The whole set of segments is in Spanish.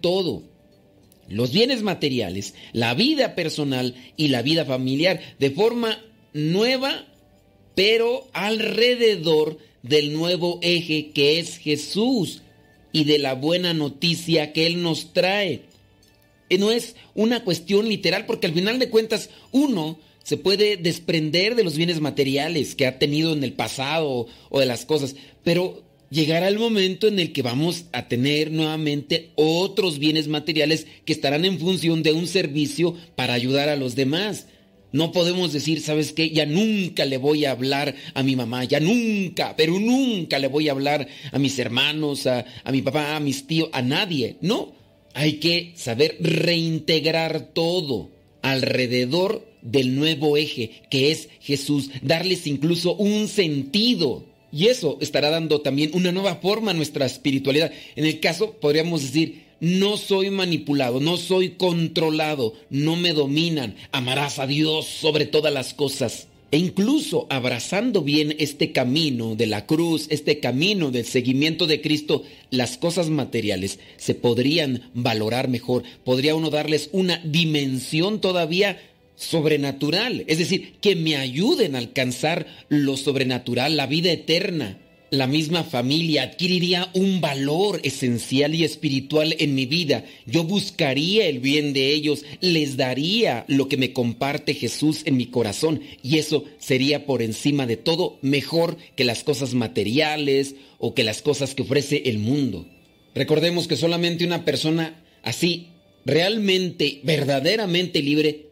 todo. Los bienes materiales, la vida personal y la vida familiar de forma nueva, pero alrededor del nuevo eje que es Jesús y de la buena noticia que Él nos trae. No es una cuestión literal porque al final de cuentas uno se puede desprender de los bienes materiales que ha tenido en el pasado o de las cosas, pero llegará el momento en el que vamos a tener nuevamente otros bienes materiales que estarán en función de un servicio para ayudar a los demás. No podemos decir, ¿sabes qué? Ya nunca le voy a hablar a mi mamá, ya nunca, pero nunca le voy a hablar a mis hermanos, a, a mi papá, a mis tíos, a nadie. No, hay que saber reintegrar todo alrededor del nuevo eje que es Jesús, darles incluso un sentido. Y eso estará dando también una nueva forma a nuestra espiritualidad. En el caso, podríamos decir, no soy manipulado, no soy controlado, no me dominan. Amarás a Dios sobre todas las cosas. E incluso abrazando bien este camino de la cruz, este camino del seguimiento de Cristo, las cosas materiales se podrían valorar mejor, podría uno darles una dimensión todavía sobrenatural, es decir, que me ayuden a alcanzar lo sobrenatural, la vida eterna. La misma familia adquiriría un valor esencial y espiritual en mi vida. Yo buscaría el bien de ellos, les daría lo que me comparte Jesús en mi corazón y eso sería por encima de todo mejor que las cosas materiales o que las cosas que ofrece el mundo. Recordemos que solamente una persona así, realmente, verdaderamente libre,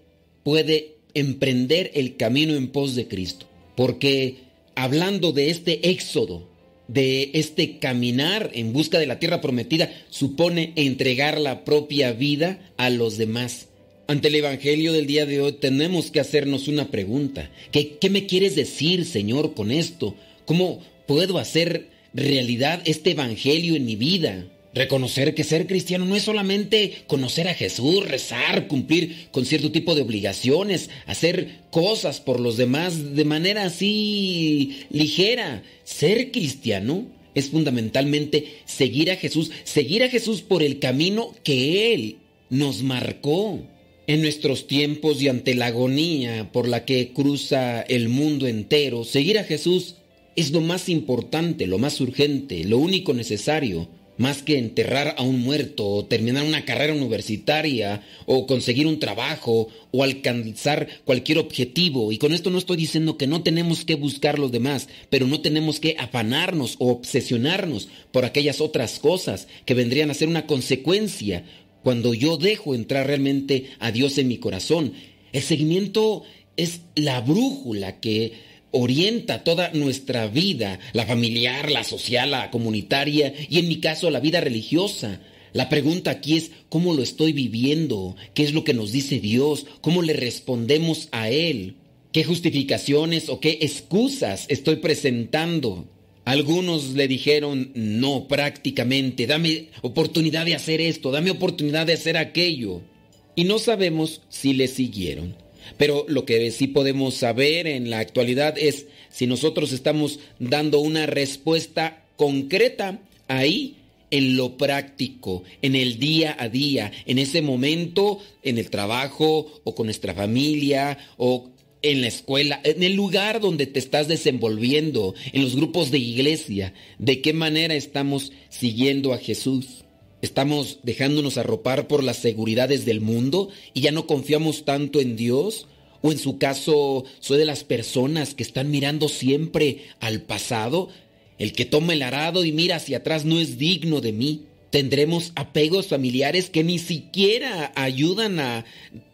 puede emprender el camino en pos de Cristo. Porque hablando de este éxodo, de este caminar en busca de la tierra prometida, supone entregar la propia vida a los demás. Ante el Evangelio del día de hoy tenemos que hacernos una pregunta. ¿Qué, qué me quieres decir, Señor, con esto? ¿Cómo puedo hacer realidad este Evangelio en mi vida? Reconocer que ser cristiano no es solamente conocer a Jesús, rezar, cumplir con cierto tipo de obligaciones, hacer cosas por los demás de manera así ligera. Ser cristiano es fundamentalmente seguir a Jesús, seguir a Jesús por el camino que Él nos marcó. En nuestros tiempos y ante la agonía por la que cruza el mundo entero, seguir a Jesús es lo más importante, lo más urgente, lo único necesario más que enterrar a un muerto o terminar una carrera universitaria o conseguir un trabajo o alcanzar cualquier objetivo. Y con esto no estoy diciendo que no tenemos que buscar los demás, pero no tenemos que afanarnos o obsesionarnos por aquellas otras cosas que vendrían a ser una consecuencia cuando yo dejo entrar realmente a Dios en mi corazón. El seguimiento es la brújula que orienta toda nuestra vida, la familiar, la social, la comunitaria y en mi caso la vida religiosa. La pregunta aquí es cómo lo estoy viviendo, qué es lo que nos dice Dios, cómo le respondemos a Él, qué justificaciones o qué excusas estoy presentando. Algunos le dijeron no prácticamente, dame oportunidad de hacer esto, dame oportunidad de hacer aquello. Y no sabemos si le siguieron. Pero lo que sí podemos saber en la actualidad es si nosotros estamos dando una respuesta concreta ahí en lo práctico, en el día a día, en ese momento, en el trabajo o con nuestra familia o en la escuela, en el lugar donde te estás desenvolviendo, en los grupos de iglesia, de qué manera estamos siguiendo a Jesús. ¿Estamos dejándonos arropar por las seguridades del mundo y ya no confiamos tanto en Dios? ¿O en su caso soy de las personas que están mirando siempre al pasado? El que toma el arado y mira hacia atrás no es digno de mí. Tendremos apegos familiares que ni siquiera ayudan a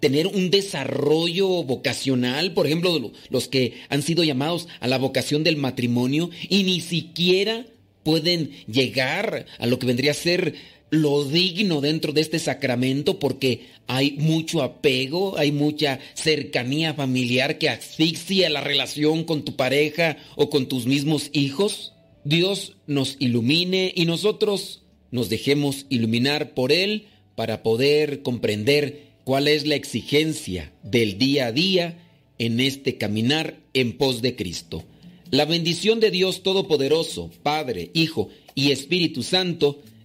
tener un desarrollo vocacional, por ejemplo, los que han sido llamados a la vocación del matrimonio y ni siquiera pueden llegar a lo que vendría a ser lo digno dentro de este sacramento porque hay mucho apego, hay mucha cercanía familiar que asfixia la relación con tu pareja o con tus mismos hijos. Dios nos ilumine y nosotros nos dejemos iluminar por Él para poder comprender cuál es la exigencia del día a día en este caminar en pos de Cristo. La bendición de Dios Todopoderoso, Padre, Hijo y Espíritu Santo,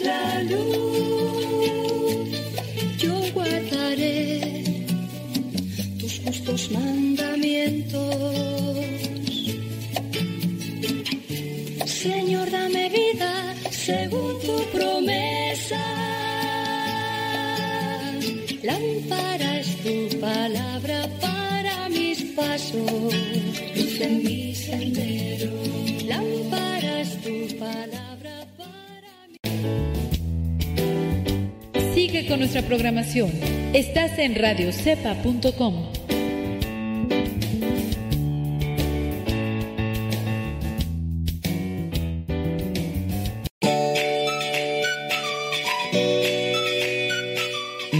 La luz. Yo guardaré tus justos mandamientos. Señor, dame vida según tu promesa. Lámpara es tu palabra para mis pasos, luz en mi sendero. Lámpara es tu palabra Con nuestra programación. Estás en radiocepa.com.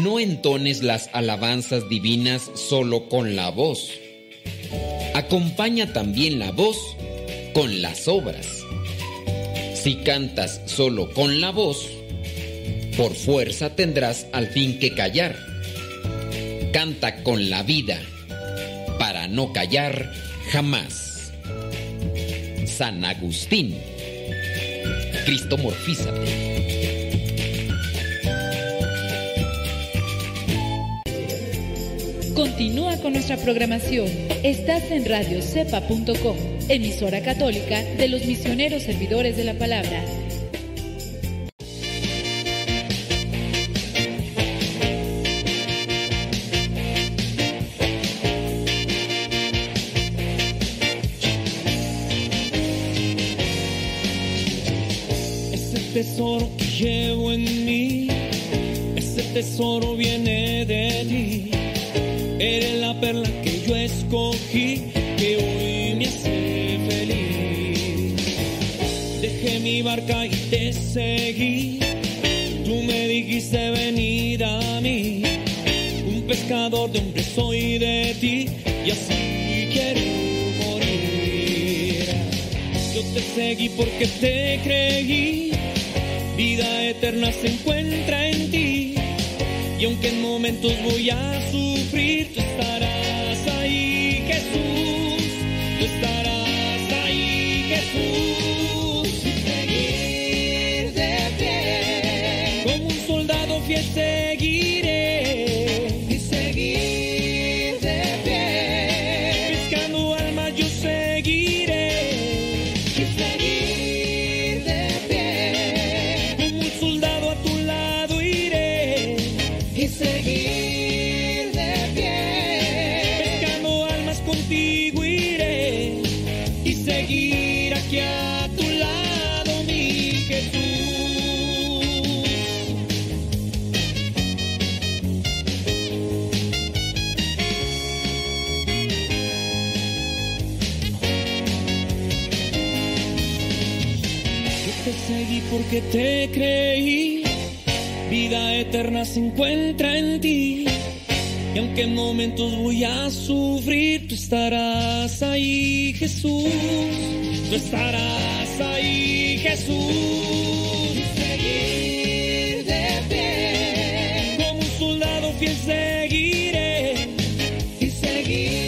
No entones las alabanzas divinas solo con la voz. Acompaña también la voz con las obras. Si cantas solo con la voz, por fuerza tendrás al fin que callar. Canta con la vida para no callar jamás. San Agustín. Cristo morfízate. Continúa con nuestra programación. Estás en radiocepa.com, emisora católica de los misioneros servidores de la palabra. Tesoro viene de ti. Eres la perla que yo escogí, que hoy me hace feliz. Dejé mi barca y te seguí. Tú me dijiste venir a mí. Un pescador de hombres soy de ti y así quiero morir. Yo te seguí porque te creí. Vida eterna se encuentra en ti. Y aunque en momentos voy a sufrir, tú estarás eterna se encuentra en ti. Y aunque en momentos voy a sufrir, tú estarás ahí, Jesús. Tú estarás ahí, Jesús. Seguir de pie. Como un soldado fiel seguiré. Y seguir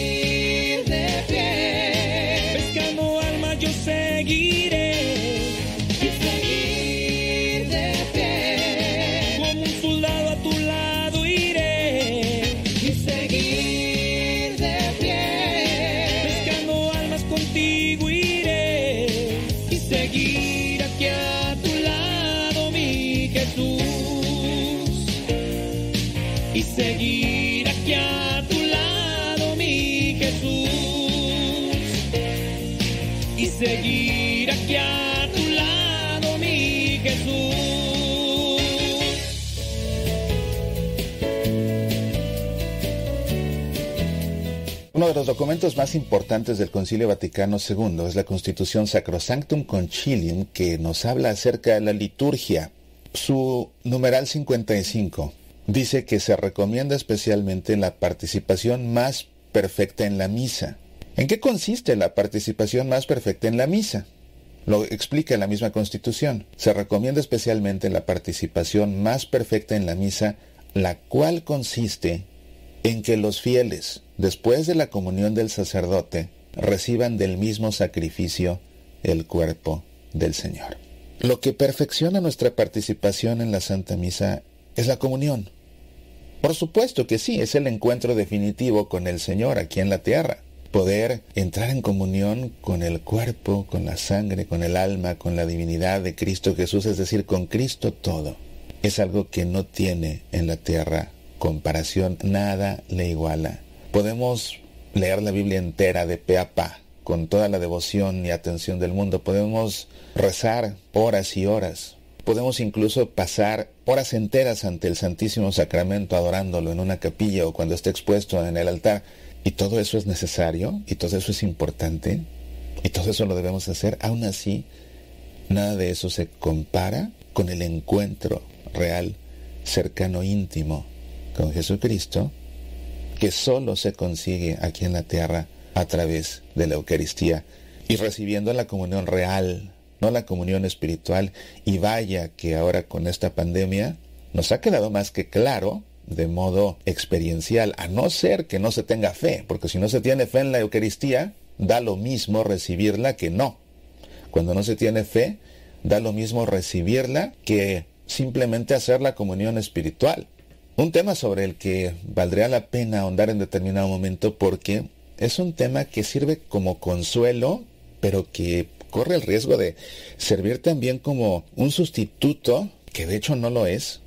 de los documentos más importantes del Concilio Vaticano II es la Constitución Sacrosanctum Concilium que nos habla acerca de la liturgia. Su numeral 55 dice que se recomienda especialmente la participación más perfecta en la misa. ¿En qué consiste la participación más perfecta en la misa? Lo explica la misma Constitución. Se recomienda especialmente la participación más perfecta en la misa, la cual consiste en que los fieles, después de la comunión del sacerdote, reciban del mismo sacrificio el cuerpo del Señor. Lo que perfecciona nuestra participación en la Santa Misa es la comunión. Por supuesto que sí, es el encuentro definitivo con el Señor aquí en la tierra. Poder entrar en comunión con el cuerpo, con la sangre, con el alma, con la divinidad de Cristo Jesús, es decir, con Cristo todo. Es algo que no tiene en la tierra comparación, nada le iguala. Podemos leer la Biblia entera de pe a pa, con toda la devoción y atención del mundo. Podemos rezar horas y horas, Podemos incluso pasar horas enteras ante el Santísimo Sacramento adorándolo en una capilla o cuando esté expuesto en el altar. Y todo eso es necesario y todo eso es importante y todo eso lo debemos hacer. Aún así, nada de eso se compara con el encuentro real, cercano, íntimo con Jesucristo, que solo se consigue aquí en la tierra a través de la Eucaristía y recibiendo la comunión real no la comunión espiritual. Y vaya que ahora con esta pandemia nos ha quedado más que claro de modo experiencial, a no ser que no se tenga fe, porque si no se tiene fe en la Eucaristía, da lo mismo recibirla que no. Cuando no se tiene fe, da lo mismo recibirla que simplemente hacer la comunión espiritual. Un tema sobre el que valdría la pena ahondar en determinado momento porque es un tema que sirve como consuelo, pero que corre el riesgo de servir también como un sustituto, que de hecho no lo es,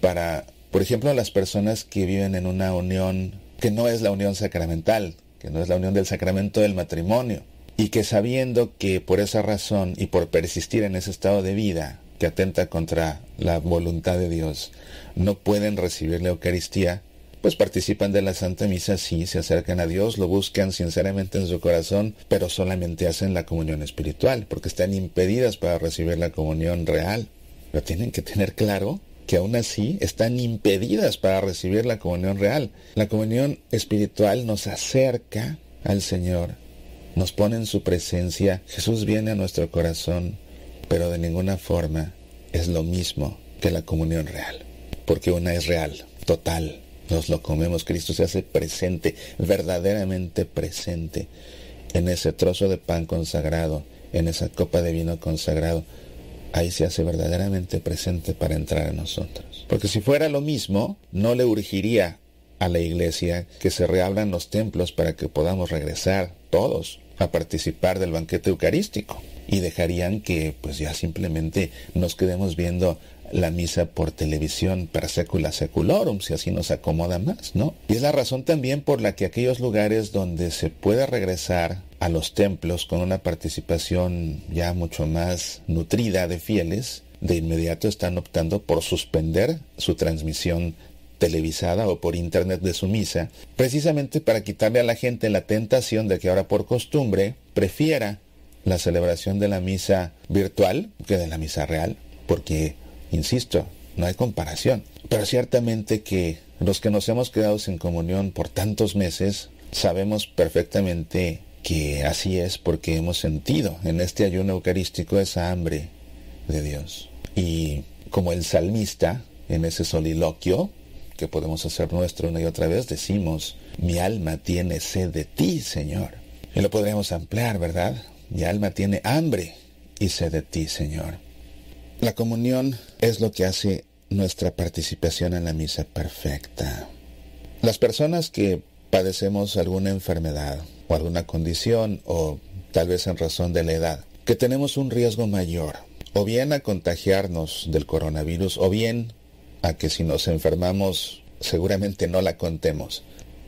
para, por ejemplo, las personas que viven en una unión que no es la unión sacramental, que no es la unión del sacramento del matrimonio, y que sabiendo que por esa razón y por persistir en ese estado de vida que atenta contra la voluntad de Dios, no pueden recibir la Eucaristía, pues participan de la Santa Misa, sí, se acercan a Dios, lo buscan sinceramente en su corazón, pero solamente hacen la comunión espiritual, porque están impedidas para recibir la comunión real. Pero tienen que tener claro que aún así están impedidas para recibir la comunión real. La comunión espiritual nos acerca al Señor, nos pone en su presencia, Jesús viene a nuestro corazón, pero de ninguna forma es lo mismo que la comunión real, porque una es real, total, nos lo comemos, Cristo se hace presente, verdaderamente presente en ese trozo de pan consagrado, en esa copa de vino consagrado. Ahí se hace verdaderamente presente para entrar a nosotros. Porque si fuera lo mismo, no le urgiría a la iglesia que se reabran los templos para que podamos regresar todos a participar del banquete eucarístico y dejarían que pues ya simplemente nos quedemos viendo la misa por televisión per secula seculorum, si así nos acomoda más, ¿no? Y es la razón también por la que aquellos lugares donde se puede regresar a los templos con una participación ya mucho más nutrida de fieles, de inmediato están optando por suspender su transmisión televisada o por internet de su misa, precisamente para quitarle a la gente la tentación de que ahora por costumbre prefiera la celebración de la misa virtual que de la misa real, porque Insisto, no hay comparación. Pero ciertamente que los que nos hemos quedado sin comunión por tantos meses, sabemos perfectamente que así es porque hemos sentido en este ayuno eucarístico esa hambre de Dios. Y como el salmista, en ese soliloquio, que podemos hacer nuestro una y otra vez, decimos, mi alma tiene sed de ti, Señor. Y lo podríamos ampliar, ¿verdad? Mi alma tiene hambre y sed de ti, Señor. La comunión es lo que hace nuestra participación en la misa perfecta. Las personas que padecemos alguna enfermedad o alguna condición o tal vez en razón de la edad, que tenemos un riesgo mayor, o bien a contagiarnos del coronavirus, o bien a que si nos enfermamos seguramente no la contemos.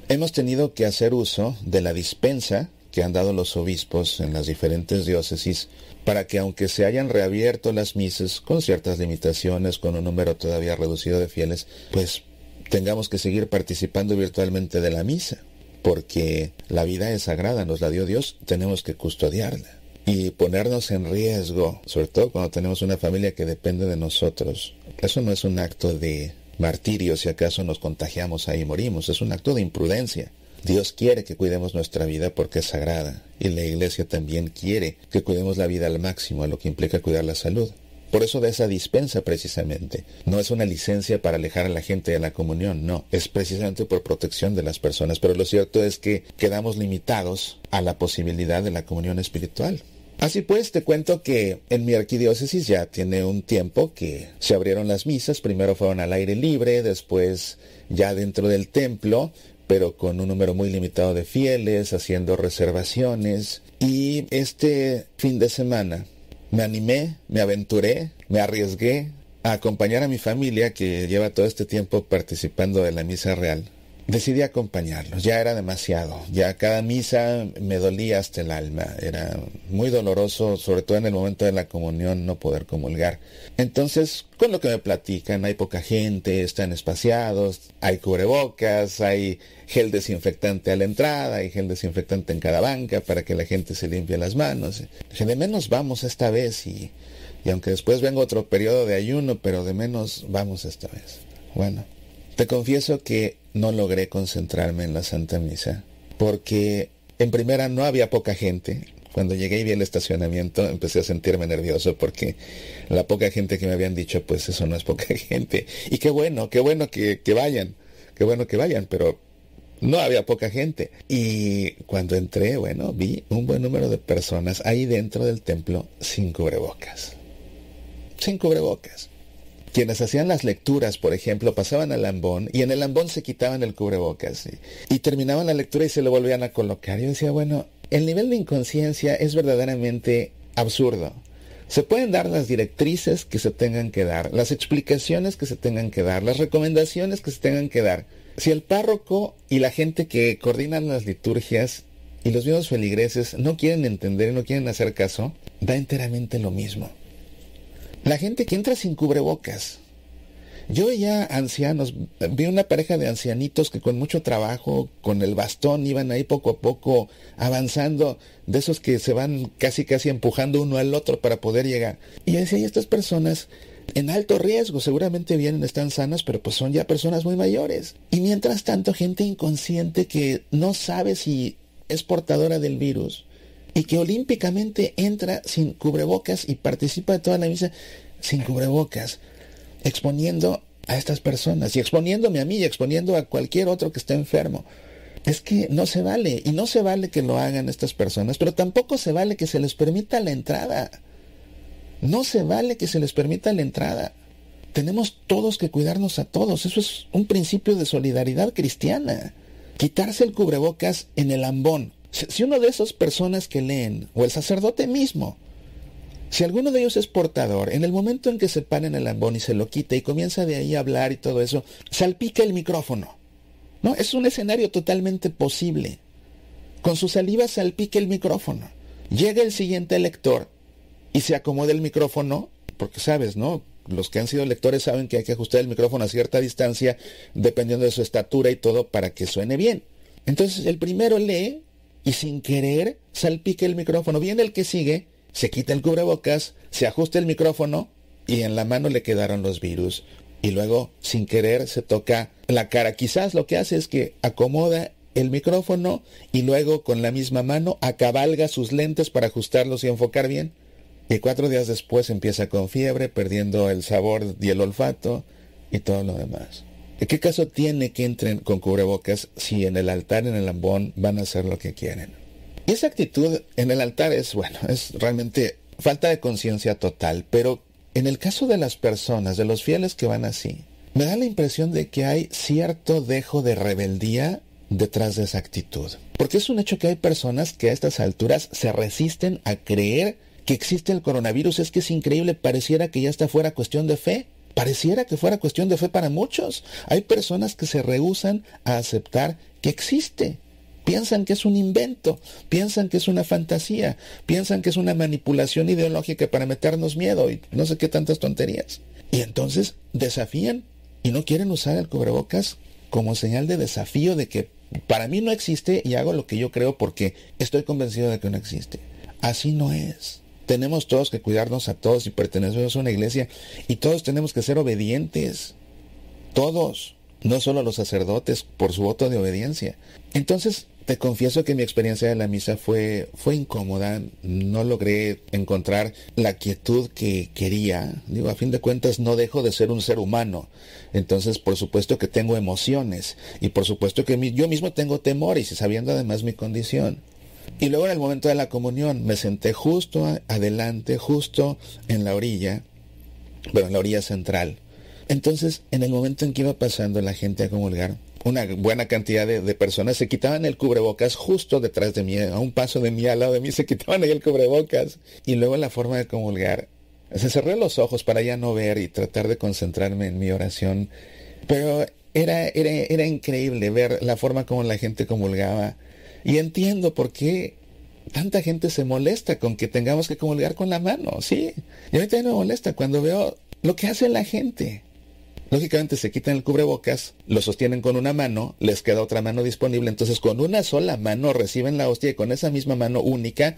Hemos tenido que hacer uso de la dispensa que han dado los obispos en las diferentes diócesis para que aunque se hayan reabierto las misas con ciertas limitaciones, con un número todavía reducido de fieles, pues tengamos que seguir participando virtualmente de la misa. porque la vida es sagrada, nos la dio Dios, tenemos que custodiarla y ponernos en riesgo, sobre todo cuando tenemos una familia que depende de nosotros. Eso no es un acto de martirio si acaso nos contagiamos ahí y morimos, es un acto de imprudencia. Dios quiere que cuidemos nuestra vida porque es sagrada y la iglesia también quiere que cuidemos la vida al máximo, lo que implica cuidar la salud. Por eso de esa dispensa precisamente. No es una licencia para alejar a la gente de la comunión, no. Es precisamente por protección de las personas. Pero lo cierto es que quedamos limitados a la posibilidad de la comunión espiritual. Así pues, te cuento que en mi arquidiócesis ya tiene un tiempo que se abrieron las misas. Primero fueron al aire libre, después ya dentro del templo, pero con un número muy limitado de fieles, haciendo reservaciones. Y este fin de semana me animé, me aventuré, me arriesgué a acompañar a mi familia que lleva todo este tiempo participando de la misa real decidí acompañarlos. Ya era demasiado. Ya cada misa me dolía hasta el alma. Era muy doloroso, sobre todo en el momento de la comunión, no poder comulgar. Entonces, con lo que me platican, hay poca gente, están espaciados, hay cubrebocas, hay gel desinfectante a la entrada, hay gel desinfectante en cada banca para que la gente se limpie las manos. De menos vamos esta vez y, y aunque después venga otro periodo de ayuno, pero de menos vamos esta vez. Bueno, te confieso que no logré concentrarme en la Santa Misa, porque en primera no había poca gente. Cuando llegué y vi el estacionamiento empecé a sentirme nervioso porque la poca gente que me habían dicho, pues eso no es poca gente. Y qué bueno, qué bueno que, que vayan, qué bueno que vayan, pero no había poca gente. Y cuando entré, bueno, vi un buen número de personas ahí dentro del templo sin cubrebocas. Sin cubrebocas. Quienes hacían las lecturas, por ejemplo, pasaban al lambón y en el lambón se quitaban el cubrebocas y, terminaban la lectura y se lo volvían a colocar. Yo decía, bueno, el nivel de inconsciencia es verdaderamente absurdo. Se pueden dar las directrices que se tengan que dar, las explicaciones que se tengan que dar, las recomendaciones que se tengan que dar. Si el párroco y la gente que coordinan las liturgias y los mismos feligreses no quieren entender y no quieren hacer caso, da enteramente lo mismo. La gente que entra sin cubrebocas. Yo ya ancianos, vi una pareja de ancianitos que con mucho trabajo, con el bastón, iban ahí poco a poco avanzando, de esos que se van casi casi empujando uno al otro para poder llegar. Y decía, y estas personas en alto riesgo, seguramente vienen, están sanas, pero pues son ya personas muy mayores. Y mientras tanto, gente inconsciente que no sabe si es portadora del virus y que olímpicamente entra sin cubrebocas y participa de toda la misa sin cubrebocas, exponiendo a estas personas y exponiéndome a mí y exponiendo a cualquier otro que esté enfermo. Es que no se vale, y no se vale que lo hagan estas personas, pero tampoco se vale que se les permita la entrada. No se vale que se les permita la entrada. Tenemos todos que cuidarnos a todos. Eso es un principio de solidaridad cristiana. Quitarse el cubrebocas en el ambón si uno de esas personas que leen, o el sacerdote mismo, si alguno de ellos es portador, en el momento en que se para en el ambón y se lo quita y comienza de ahí a hablar y todo eso, salpica el micrófono. ¿No? Es un escenario totalmente posible. Con su saliva salpica el micrófono. Llega el siguiente lector y se acomoda el micrófono, porque sabes, ¿no? Los que han sido lectores saben que hay que ajustar el micrófono a cierta distancia, dependiendo de su estatura y todo, para que suene bien. Entonces el primero lee y sin querer salpique el micrófono. Viene el que sigue, se quita el cubrebocas, se ajusta el micrófono y en la mano le quedaron los virus. Y luego, sin querer, se toca la cara. Quizás lo que hace es que acomoda el micrófono y luego con la misma mano acabalga sus lentes para ajustarlos y enfocar bien. Y cuatro días después empieza con fiebre, perdiendo el sabor y el olfato y todo lo demás. ¿Qué caso tiene que entren con cubrebocas si en el altar, en el ambón, van a hacer lo que quieren? Y esa actitud en el altar es, bueno, es realmente falta de conciencia total, pero en el caso de las personas, de los fieles que van así, me da la impresión de que hay cierto dejo de rebeldía detrás de esa actitud. Porque es un hecho que hay personas que a estas alturas se resisten a creer que existe el coronavirus. Es que es increíble, pareciera que ya está fuera cuestión de fe. Pareciera que fuera cuestión de fe para muchos. Hay personas que se rehusan a aceptar que existe. Piensan que es un invento, piensan que es una fantasía, piensan que es una manipulación ideológica para meternos miedo y no sé qué tantas tonterías. Y entonces desafían y no quieren usar el cubrebocas como señal de desafío de que Para mí no existe y hago lo que yo creo porque estoy convencido de que no existe. Así no es. Tenemos todos que cuidarnos a todos y pertenecemos a una iglesia y todos tenemos que ser obedientes. Todos, no solo los sacerdotes por su voto de obediencia. Entonces, te confieso que mi experiencia de la misa fue, fue incómoda, no logré encontrar la quietud que quería. Digo, a fin de cuentas no dejo de ser un ser humano. Entonces, por supuesto que tengo emociones y por supuesto que yo mismo tengo temores y sabiendo además mi condición. Y luego en el momento de la comunión me senté justo adelante, justo en la orilla, bueno, en la orilla central. Entonces, en el momento en que iba pasando la gente a comulgar, una buena cantidad de, personas se quitaban el cubrebocas justo detrás de mí, a un paso de mí, al lado de mí, se quitaban ahí el cubrebocas. Y luego la forma de comulgar, se cerré los ojos para ya no ver y tratar de concentrarme en mi oración. Pero era, era, era increíble ver la forma como la gente comulgaba y entiendo por qué tanta gente se molesta con que tengamos que comulgar con la mano, ¿sí? Y a mí también me molesta cuando veo lo que hace la gente. Lógicamente se quitan el cubrebocas, lo sostienen con una mano, les queda otra mano disponible, entonces con una sola mano reciben la hostia y con esa misma mano única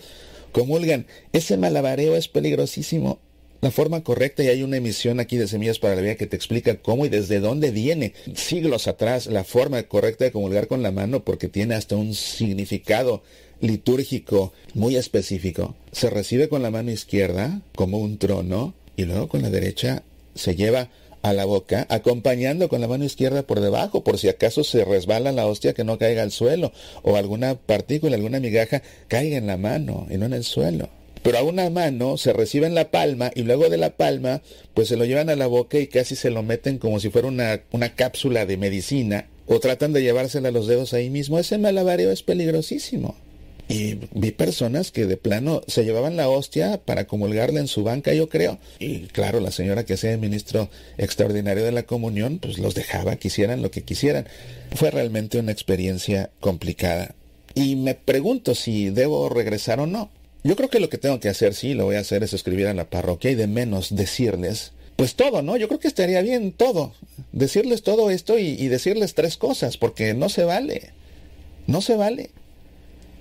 comulgan. Ese malabareo es peligrosísimo la forma correcta y hay una emisión aquí de Semillas para la Vida que te explica cómo y desde dónde viene siglos atrás la forma correcta de comulgar con la mano porque tiene hasta un significado litúrgico muy específico. Se recibe con la mano izquierda como un trono y luego con la derecha se lleva a la boca, acompañando con la mano izquierda por debajo, por si acaso se resbala la hostia que no caiga al suelo, o alguna partícula, alguna migaja caiga en la mano y no en el suelo pero a una mano se recibe en la palma y luego de la palma pues se lo llevan a la boca y casi se lo meten como si fuera una, una cápsula de medicina o tratan de llevársela a los dedos ahí mismo. Ese malabareo es peligrosísimo. Y vi personas que de plano se llevaban la hostia para comulgarla en su banca, yo creo. Y claro, la señora que sea el ministro extraordinario de la comunión, pues los dejaba que hicieran lo que quisieran. Fue realmente una experiencia complicada. Y me pregunto si debo regresar o no. Yo creo que lo que tengo que hacer, sí, lo voy a hacer, es escribir a la parroquia y de menos decirles, pues todo, ¿no? Yo creo que estaría bien todo. Decirles todo esto y, decirles tres cosas, porque no se vale. No se vale.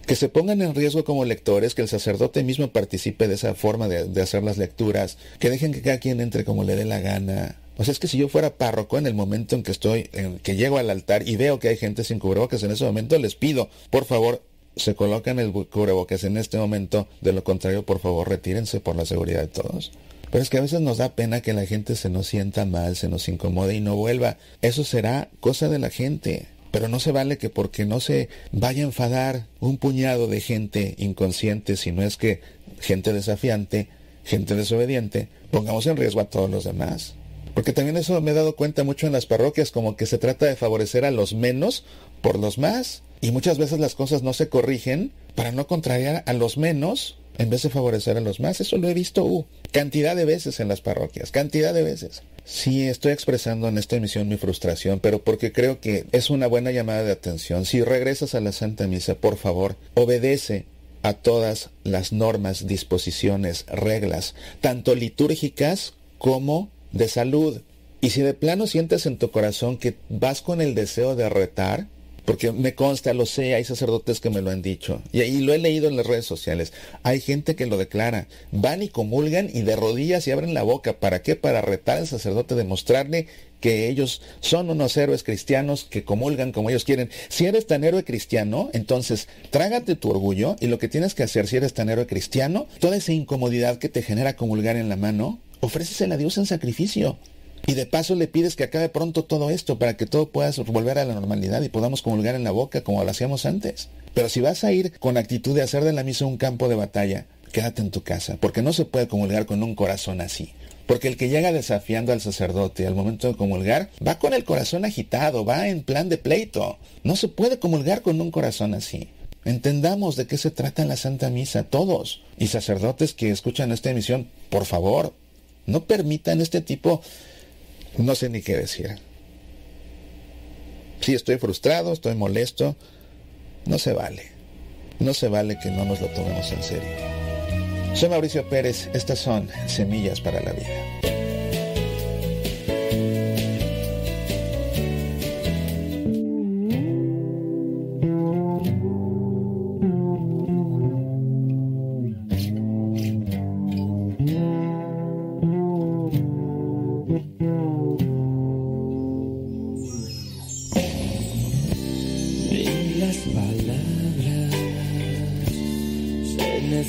Que se pongan en riesgo como lectores, que el sacerdote mismo participe de esa forma de, hacer las lecturas, que dejen que cada quien entre como le dé la gana. O sea, es que si yo fuera párroco en el momento en que estoy, en que llego al altar y veo que hay gente sin cubrebocas, en ese momento les pido, por favor, se colocan el cubrebocas en este momento, de lo contrario, por favor, retírense por la seguridad de todos. Pero es que a veces nos da pena que la gente se nos sienta mal, se nos incomode y no vuelva. Eso será cosa de la gente. Pero no se vale que porque no se vaya a enfadar un puñado de gente inconsciente, si no es que gente desafiante, gente desobediente, pongamos en riesgo a todos los demás. Porque también eso me he dado cuenta mucho en las parroquias, como que se trata de favorecer a los menos por los más. Y muchas veces las cosas no se corrigen para no contrariar a los menos en vez de favorecer a los más. Eso lo he visto uh, cantidad de veces en las parroquias, cantidad de veces. Sí, estoy expresando en esta emisión mi frustración, pero porque creo que es una buena llamada de atención. Si regresas a la Santa Misa, por favor, obedece a todas las normas, disposiciones, reglas, tanto litúrgicas como de salud. Y si de plano sientes en tu corazón que vas con el deseo de retar, porque me consta, lo sé, hay sacerdotes que me lo han dicho, y, ahí lo he leído en las redes sociales, hay gente que lo declara, van y comulgan y de rodillas y abren la boca, ¿para qué? Para retar al sacerdote, demostrarle que ellos son unos héroes cristianos que comulgan como ellos quieren. Si eres tan héroe cristiano, entonces trágate tu orgullo y lo que tienes que hacer si eres tan héroe cristiano, toda esa incomodidad que te genera comulgar en la mano, ofrécesela a Dios en sacrificio. Y de paso le pides que acabe pronto todo esto para que todo pueda volver a la normalidad y podamos comulgar en la boca como lo hacíamos antes. Pero si vas a ir con actitud de hacer de la misa un campo de batalla, quédate en tu casa, porque no se puede comulgar con un corazón así. Porque el que llega desafiando al sacerdote al momento de comulgar, va con el corazón agitado, va en plan de pleito. No se puede comulgar con un corazón así. Entendamos de qué se trata la Santa Misa, todos. Y sacerdotes que escuchan esta emisión, por favor, no permitan este tipo no sé ni qué decir. Sí, estoy frustrado, estoy molesto. No se vale. No se vale que no nos lo tomemos en serio. Soy Mauricio Pérez. Estas son Semillas para la Vida.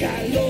calor.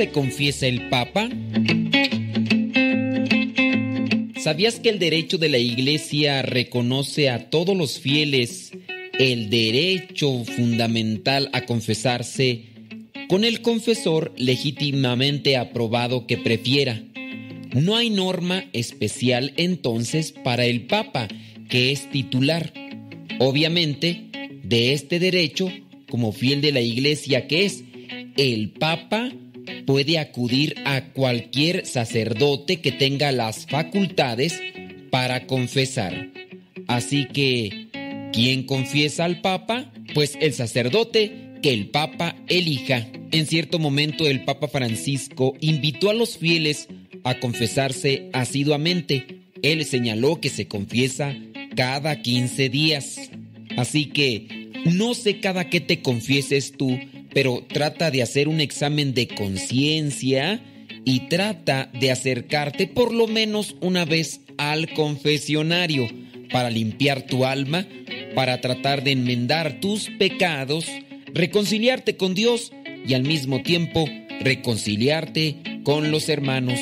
se confiesa el Papa? ¿Sabías que el derecho de la Iglesia reconoce a todos los fieles el derecho fundamental a confesarse con el confesor legítimamente aprobado que prefiera? No hay norma especial entonces para el Papa, que es titular. Obviamente, de este derecho, como fiel de la Iglesia que es, el Papa puede acudir a cualquier sacerdote que tenga las facultades para confesar. Así que, ¿quién confiesa al Papa? Pues el sacerdote que el Papa elija. En cierto momento el Papa Francisco invitó a los fieles a confesarse asiduamente. Él señaló que se confiesa cada 15 días. Así que no sé cada que te confieses tú, pero trata de hacer un examen de conciencia y trata de acercarte por lo menos una vez al confesionario para limpiar tu alma, para tratar de enmendar tus pecados, reconciliarte con Dios y al mismo tiempo reconciliarte con los hermanos.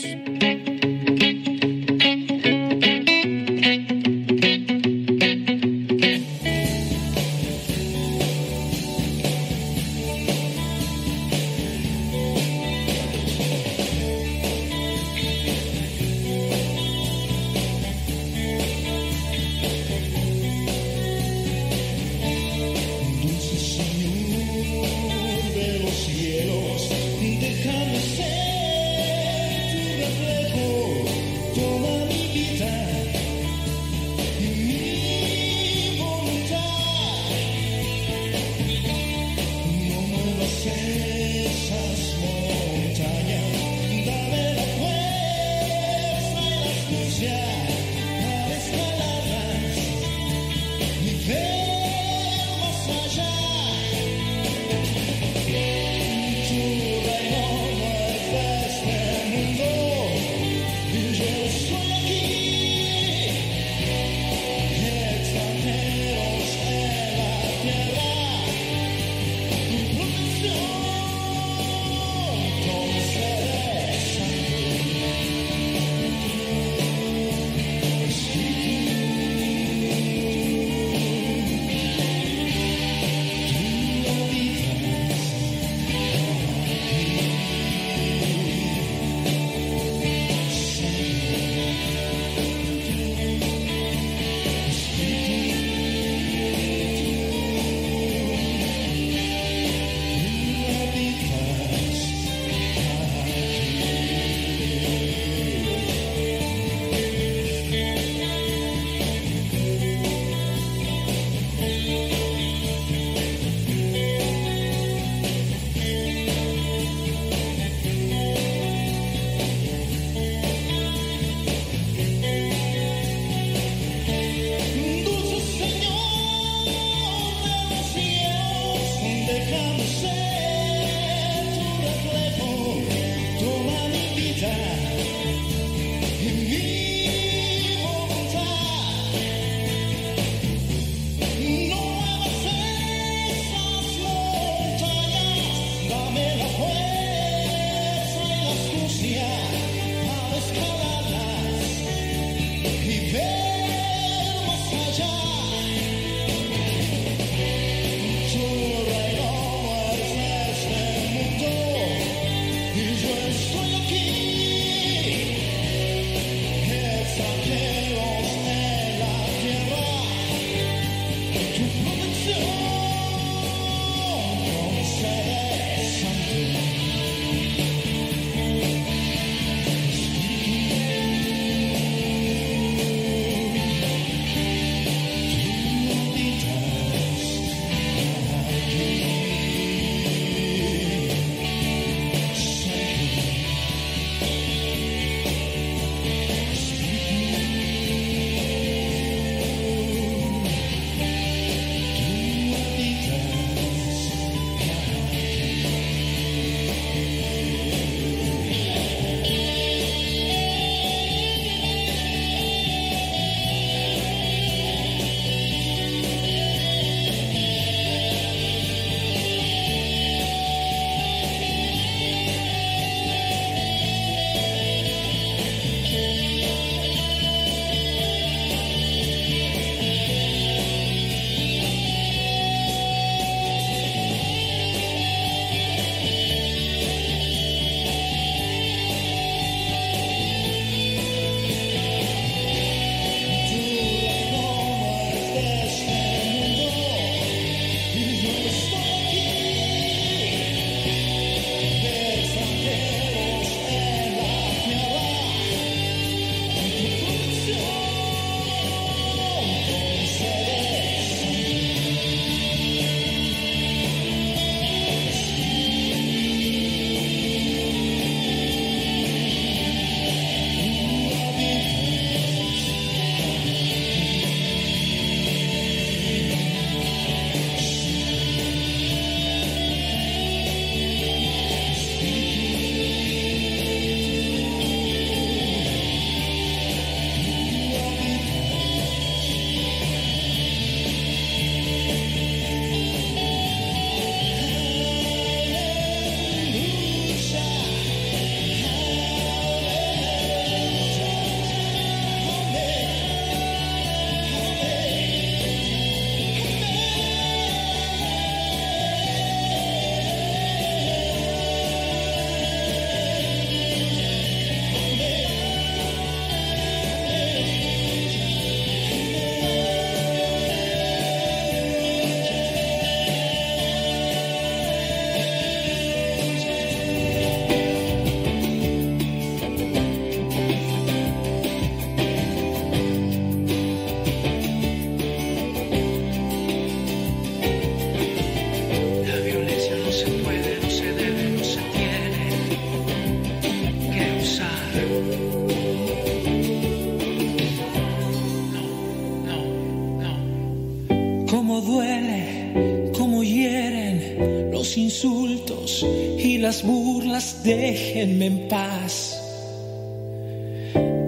déjenme en paz.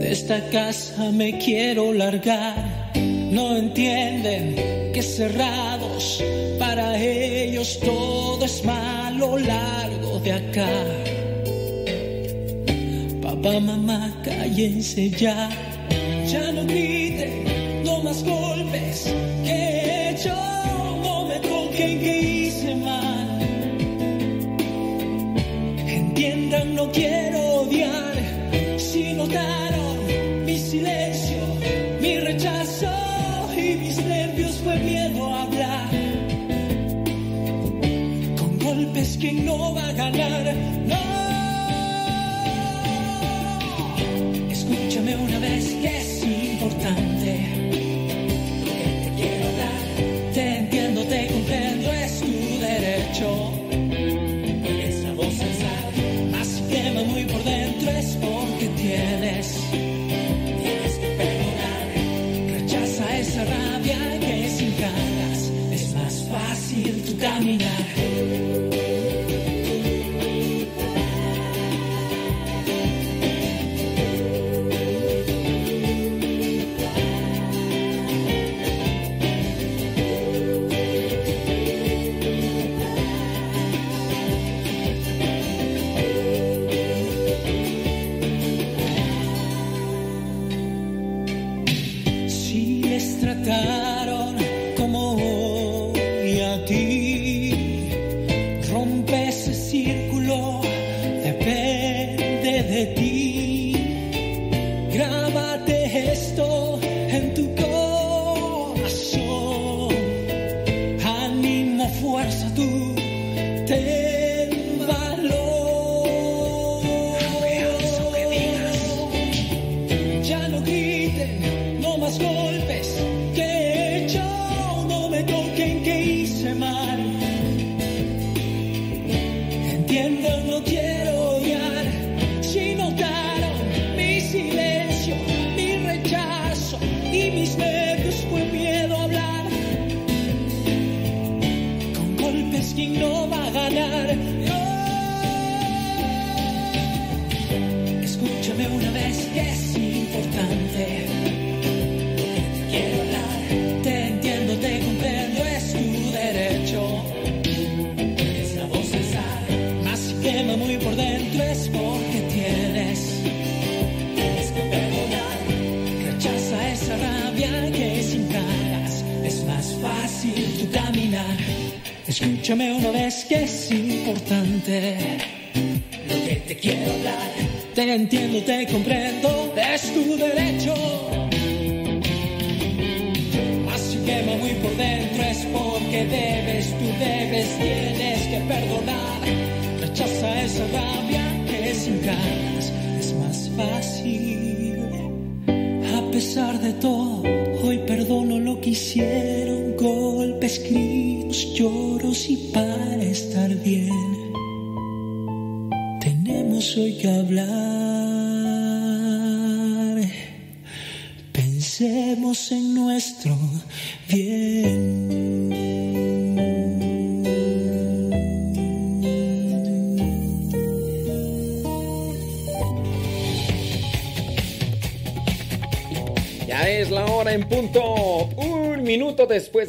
De esta casa me quiero largar. No entienden que cerrados para ellos todo es malo largo de acá. Papá, mamá, cállense ya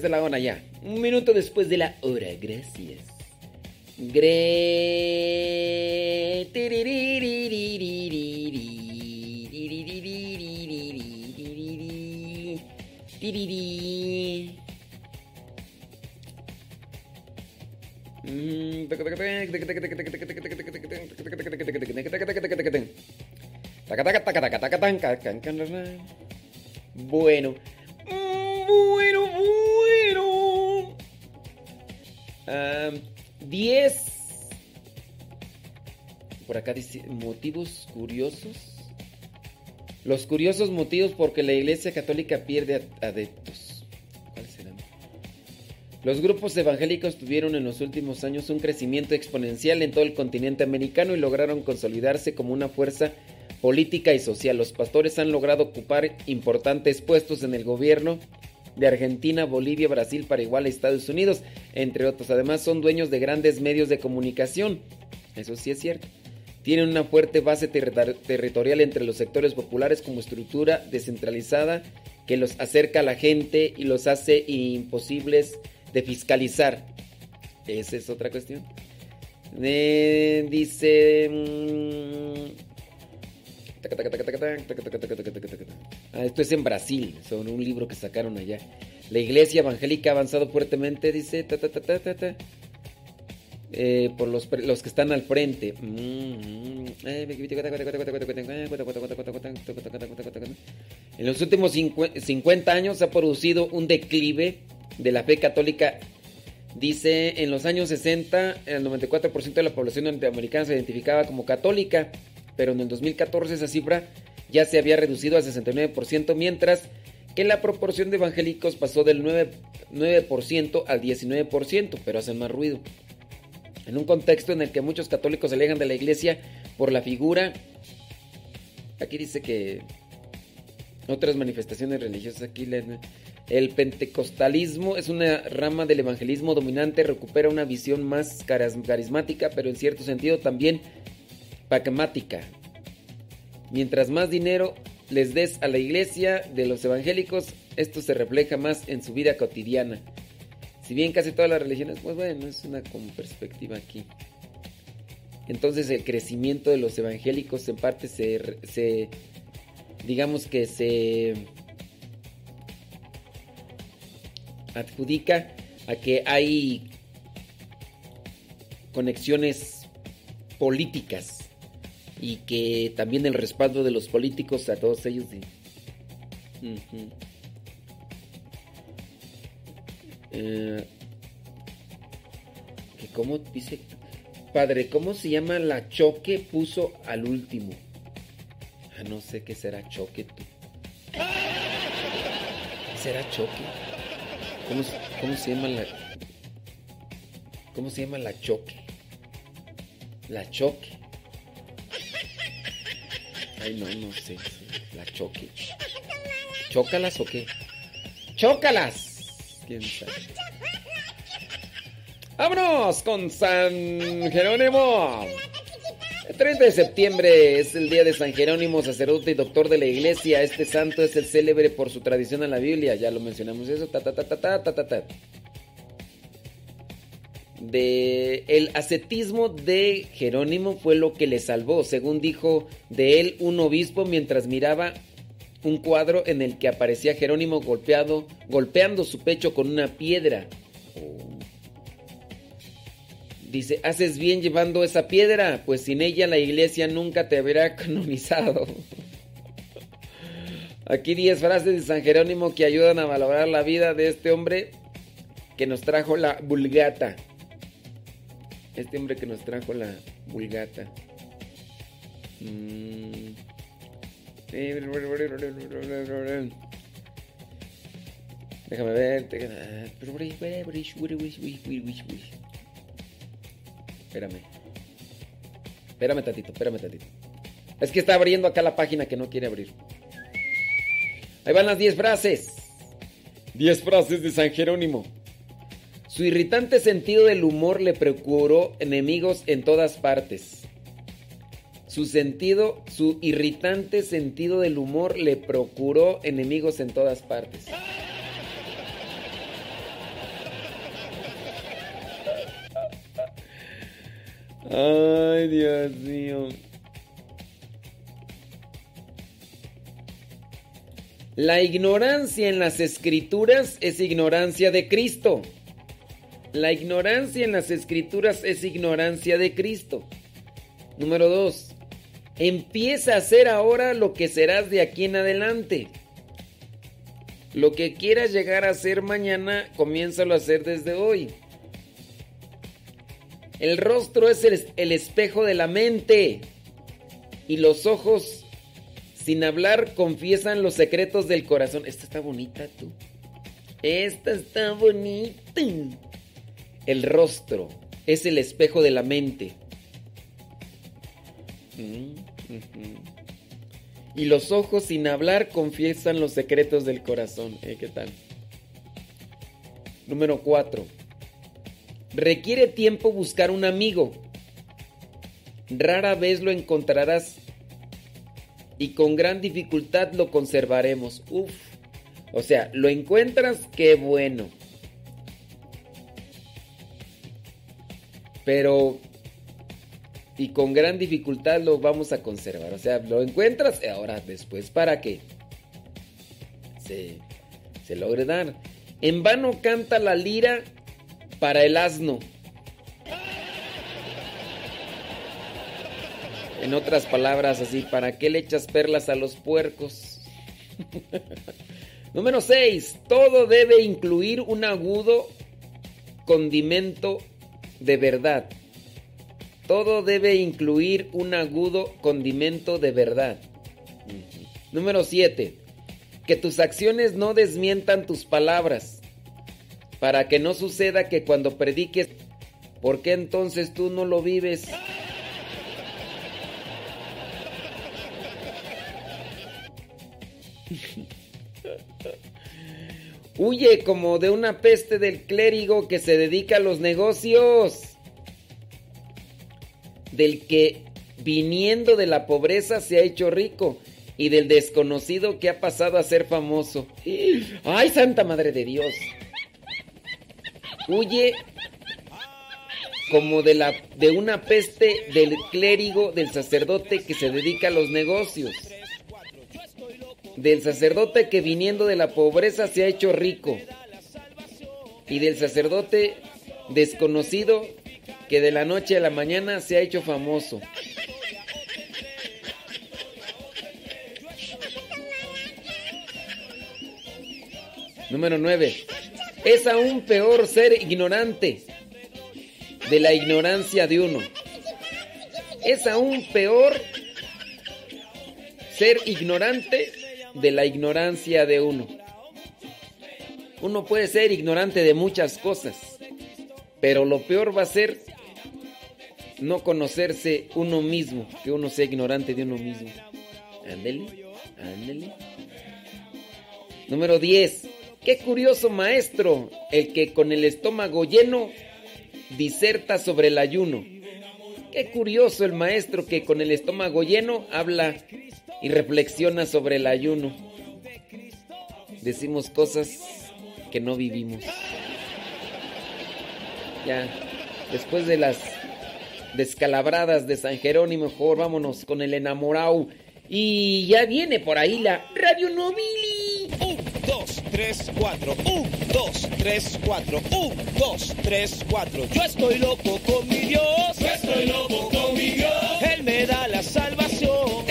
de la hora ya. Un minuto después de la hora, gracias. Gre... Bueno, acá dice motivos curiosos. Los curiosos motivos porque la Iglesia Católica pierde adeptos. ¿Cuáles serán? Los grupos evangélicos tuvieron en los últimos años un crecimiento exponencial en todo el continente americano y lograron consolidarse como una fuerza política y social. Los pastores han logrado ocupar importantes puestos en el gobierno de Argentina, Bolivia, Brasil, Paraguay, Estados Unidos, entre otros. Además, son dueños de grandes medios de comunicación. Eso sí es cierto. Tienen una fuerte base territorial entre los sectores populares como estructura descentralizada que los acerca a la gente y los hace imposibles de fiscalizar. Esa es otra cuestión. dice... esto es en Brasil, sobre un libro que sacaron allá. La iglesia evangélica ha avanzado fuertemente, dice, por los, los, que están al frente. En los últimos 50 años ha producido un declive de la fe católica. Dice, en los años 60 el 94% de la población norteamericana se identificaba como católica, pero en el 2014 esa cifra ya se había reducido al 69%, mientras que la proporción de evangélicos pasó del 9%, 9% al 19%, pero hacen más ruido. En un contexto en el que muchos católicos se alejan de la iglesia por la figura, aquí dice que otras manifestaciones religiosas, aquí el pentecostalismo es una rama del evangelismo dominante, recupera una visión más carismática, pero en cierto sentido también pragmática. Mientras más dinero les des a la iglesia de los evangélicos, esto se refleja más en su vida cotidiana. Si bien casi todas las religiones, pues bueno, es una como perspectiva aquí. Entonces el crecimiento de los evangélicos en parte se, se digamos que se adjudica a que hay conexiones políticas y que también el respaldo de los políticos a todos ellos. Eh, que como dice, padre, ¿cómo se llama la choque puso al último? Ah, no sé qué será choque tú. ¿Será choque? ¿Cómo, ¿Cómo, se llama la... ¿Cómo se llama la choque? La choque. Ay, no, no sé. La choque. ¿Chócalas o qué? ¡Chócalas! ¡Vámonos con San Jerónimo! El 30 de septiembre es el día de San Jerónimo, sacerdote y doctor de la iglesia. Este santo es el célebre por su tradición en la Biblia. Ya lo mencionamos eso. Ta, ta, ta, ta, ta, ta, ta. De el ascetismo de Jerónimo fue lo que le salvó, según dijo de él un obispo mientras miraba un cuadro en el que aparecía Jerónimo golpeado, golpeando su pecho con una piedra. Dice, haces bien llevando esa piedra, pues sin ella la iglesia nunca te habrá canonizado. Aquí 10 frases de San Jerónimo que ayudan a valorar la vida de este hombre que nos trajo la vulgata. Este hombre que nos trajo la vulgata. Mm. Déjame ver. Espérame. Espérame tantito, espérame tantito. Es que está abriendo acá la página que no quiere abrir. Ahí van las 10 frases. 10 frases de San Jerónimo. Su irritante sentido del humor le procuró enemigos en todas partes. Su sentido, su irritante sentido del humor le procuró enemigos en todas partes. Ay, Dios mío. La ignorancia en las escrituras es ignorancia de Cristo. La ignorancia en las escrituras es ignorancia de Cristo. Número dos. Empieza a hacer ahora lo que serás de aquí en adelante. Lo que quieras llegar a hacer mañana, comiénzalo a hacer desde hoy. El rostro es el, espejo de la mente. Y los ojos, sin hablar, confiesan los secretos del corazón. Esta está bonita, tú. Esta está bonita. El rostro es el espejo de la mente. Mm. Y los ojos sin hablar confiesan los secretos del corazón. ¿Eh? ¿Qué tal? Número 4. Requiere tiempo buscar un amigo. Rara vez lo encontrarás y con gran dificultad lo conservaremos. Uf. O sea, lo encuentras, qué bueno. Pero y con gran dificultad lo vamos a conservar. O sea, lo encuentras, ahora después para que se, se logre dar. En vano canta la lira para el asno. En otras palabras, así, ¿para qué le echas perlas a los puercos? Número 6. Todo debe incluir un agudo condimento de verdad. Todo debe incluir un agudo condimento de verdad. Número 7. Que tus acciones no desmientan tus palabras. Para que no suceda que cuando prediques, ¿por qué entonces tú no lo vives? Huye como de una peste del clérigo que se dedica a los negocios. Del que viniendo de la pobreza se ha hecho rico y del desconocido que ha pasado a ser famoso. ¡Ay, Santa Madre de Dios! Huye como de, la, de una peste del clérigo, del sacerdote que se dedica a los negocios del sacerdote que viniendo de la pobreza se ha hecho rico y del sacerdote desconocido que de la noche a la mañana se ha hecho famoso. Número 9. Es aún peor ser ignorante de la ignorancia de uno. Es aún peor ser ignorante de la ignorancia de uno. Uno puede ser ignorante de muchas cosas, pero lo peor va a ser no conocerse uno mismo, que uno sea ignorante de uno mismo. Ándele, ándele. Número 10. Qué curioso maestro, el que con el estómago lleno diserta sobre el ayuno. Qué curioso el maestro que con el estómago lleno habla y reflexiona sobre el ayuno. Decimos cosas que no vivimos. Ya, después de las descalabradas de San Jerónimo, mejor vámonos con el enamorado. Y ya viene por ahí la Radio Novili. Un, dos, tres, cuatro. Un, dos, tres, cuatro. Un, dos, tres, cuatro. Yo estoy loco con mi Dios. Yo estoy loco con mi Dios. Él me da la salvación.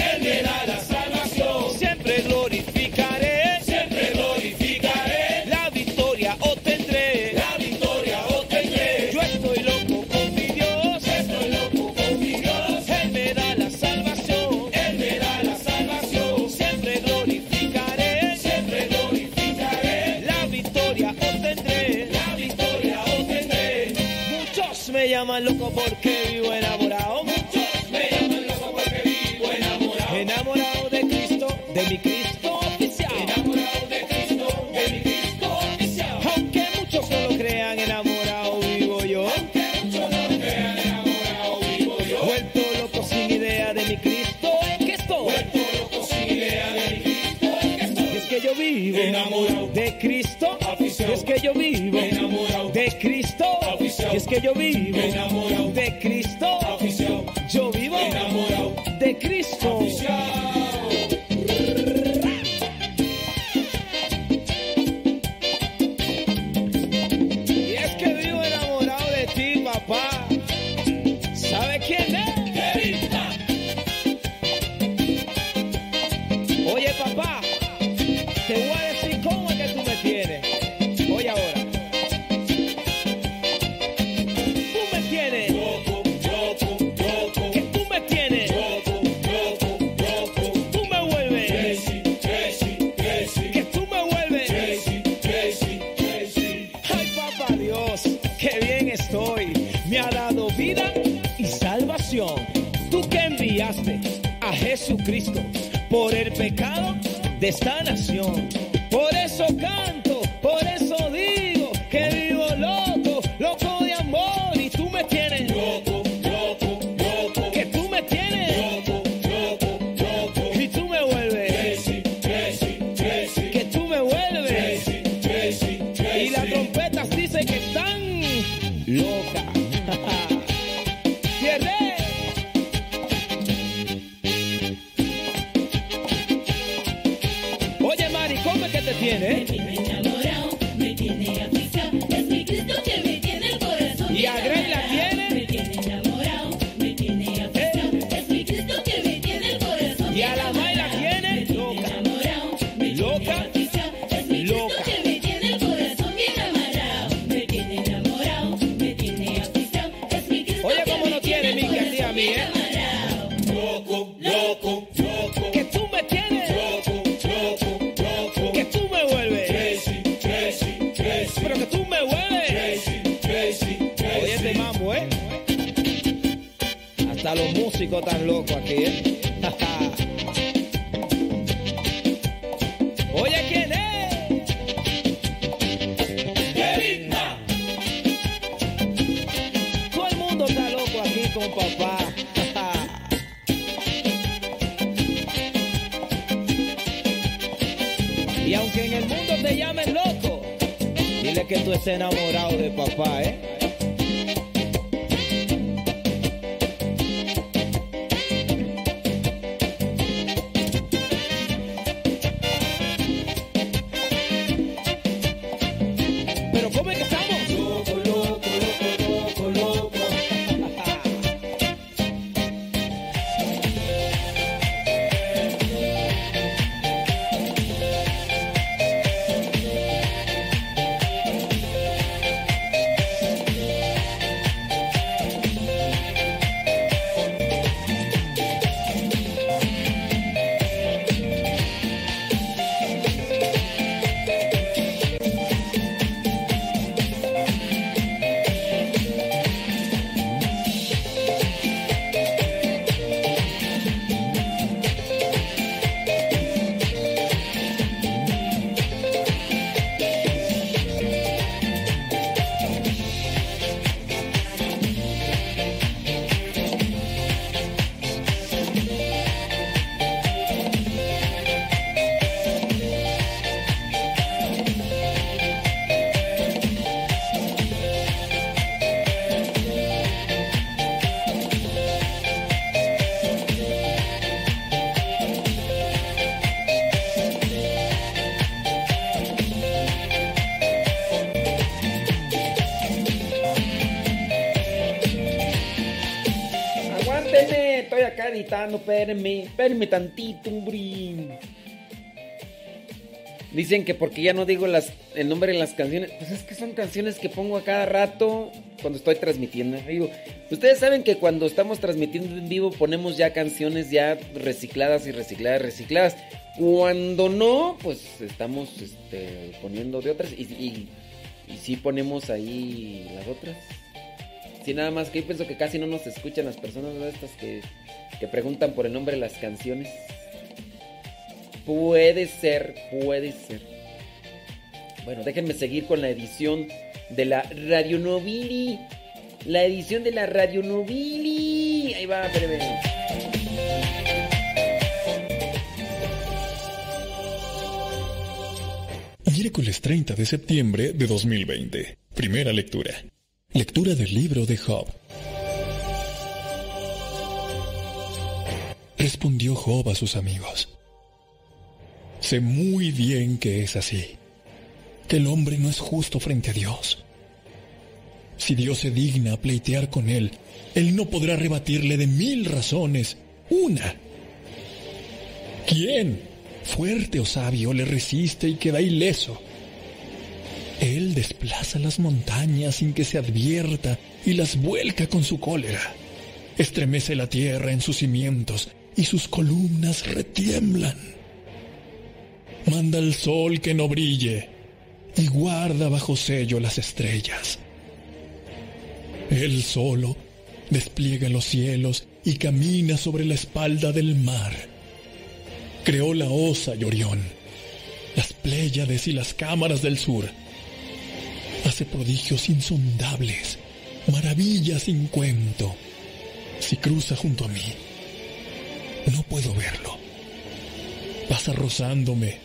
Loco porque que yo vivo Enamorado. de Por el pecado de esta nación. Editando, espérenme, espérenme tantito, brin. Dicen que porque ya no digo el nombre de las canciones, pues es que son canciones que pongo a cada rato cuando estoy transmitiendo. Digo, ustedes saben que cuando estamos transmitiendo en vivo ponemos ya canciones ya recicladas y recicladas, recicladas. Cuando no, pues estamos este, poniendo de otras y, y, sí ponemos ahí las otras. Sí, nada más que yo pienso que casi no nos escuchan las personas ¿verdad? estas que, que preguntan por el nombre de las canciones. Puede ser, puede ser. Bueno, déjenme seguir con la edición de la Radio Novili. La edición de la Radio Novili. Ahí va, breve. Miércoles 30 de septiembre de 2020. Primera lectura. Lectura del libro de Job. Respondió Job a sus amigos. Sé muy bien que es así, que el hombre no es justo frente a Dios. Si Dios se digna a pleitear con él, él no podrá rebatirle de mil razones una. ¿Quién, fuerte o sabio, le resiste y queda ileso? Él desplaza las montañas sin que se advierta y las vuelca con su cólera. Estremece la tierra en sus cimientos y sus columnas retiemblan. Manda el sol que no brille y guarda bajo sello las estrellas. Él solo despliega los cielos y camina sobre la espalda del mar. Creó la Osa y Orión, las Pléyades y las cámaras del sur. Hace prodigios insondables, maravillas sin cuento. Si cruza junto a mí, no puedo verlo. Pasa rozándome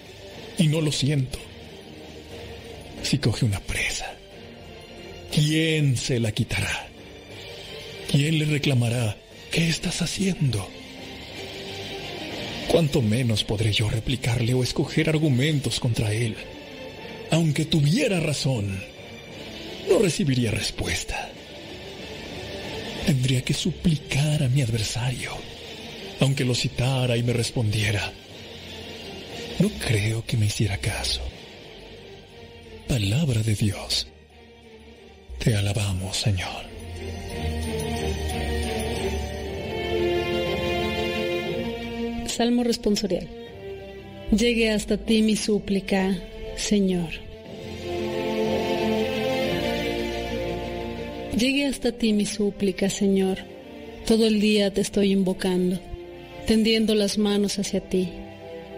y no lo siento. Si coge una presa, ¿quién se la quitará? ¿Quién le reclamará qué estás haciendo? ¿Cuánto menos podré yo replicarle o escoger argumentos contra él? Aunque tuviera razón, no recibiría respuesta. Tendría que suplicar a mi adversario, aunque lo citara y me respondiera. No creo que me hiciera caso. Palabra de Dios. Te alabamos, Señor. Salmo responsorial. Llegue hasta ti mi súplica, Señor. Llegue hasta ti mi súplica, Señor. Todo el día te estoy invocando, tendiendo las manos hacia ti.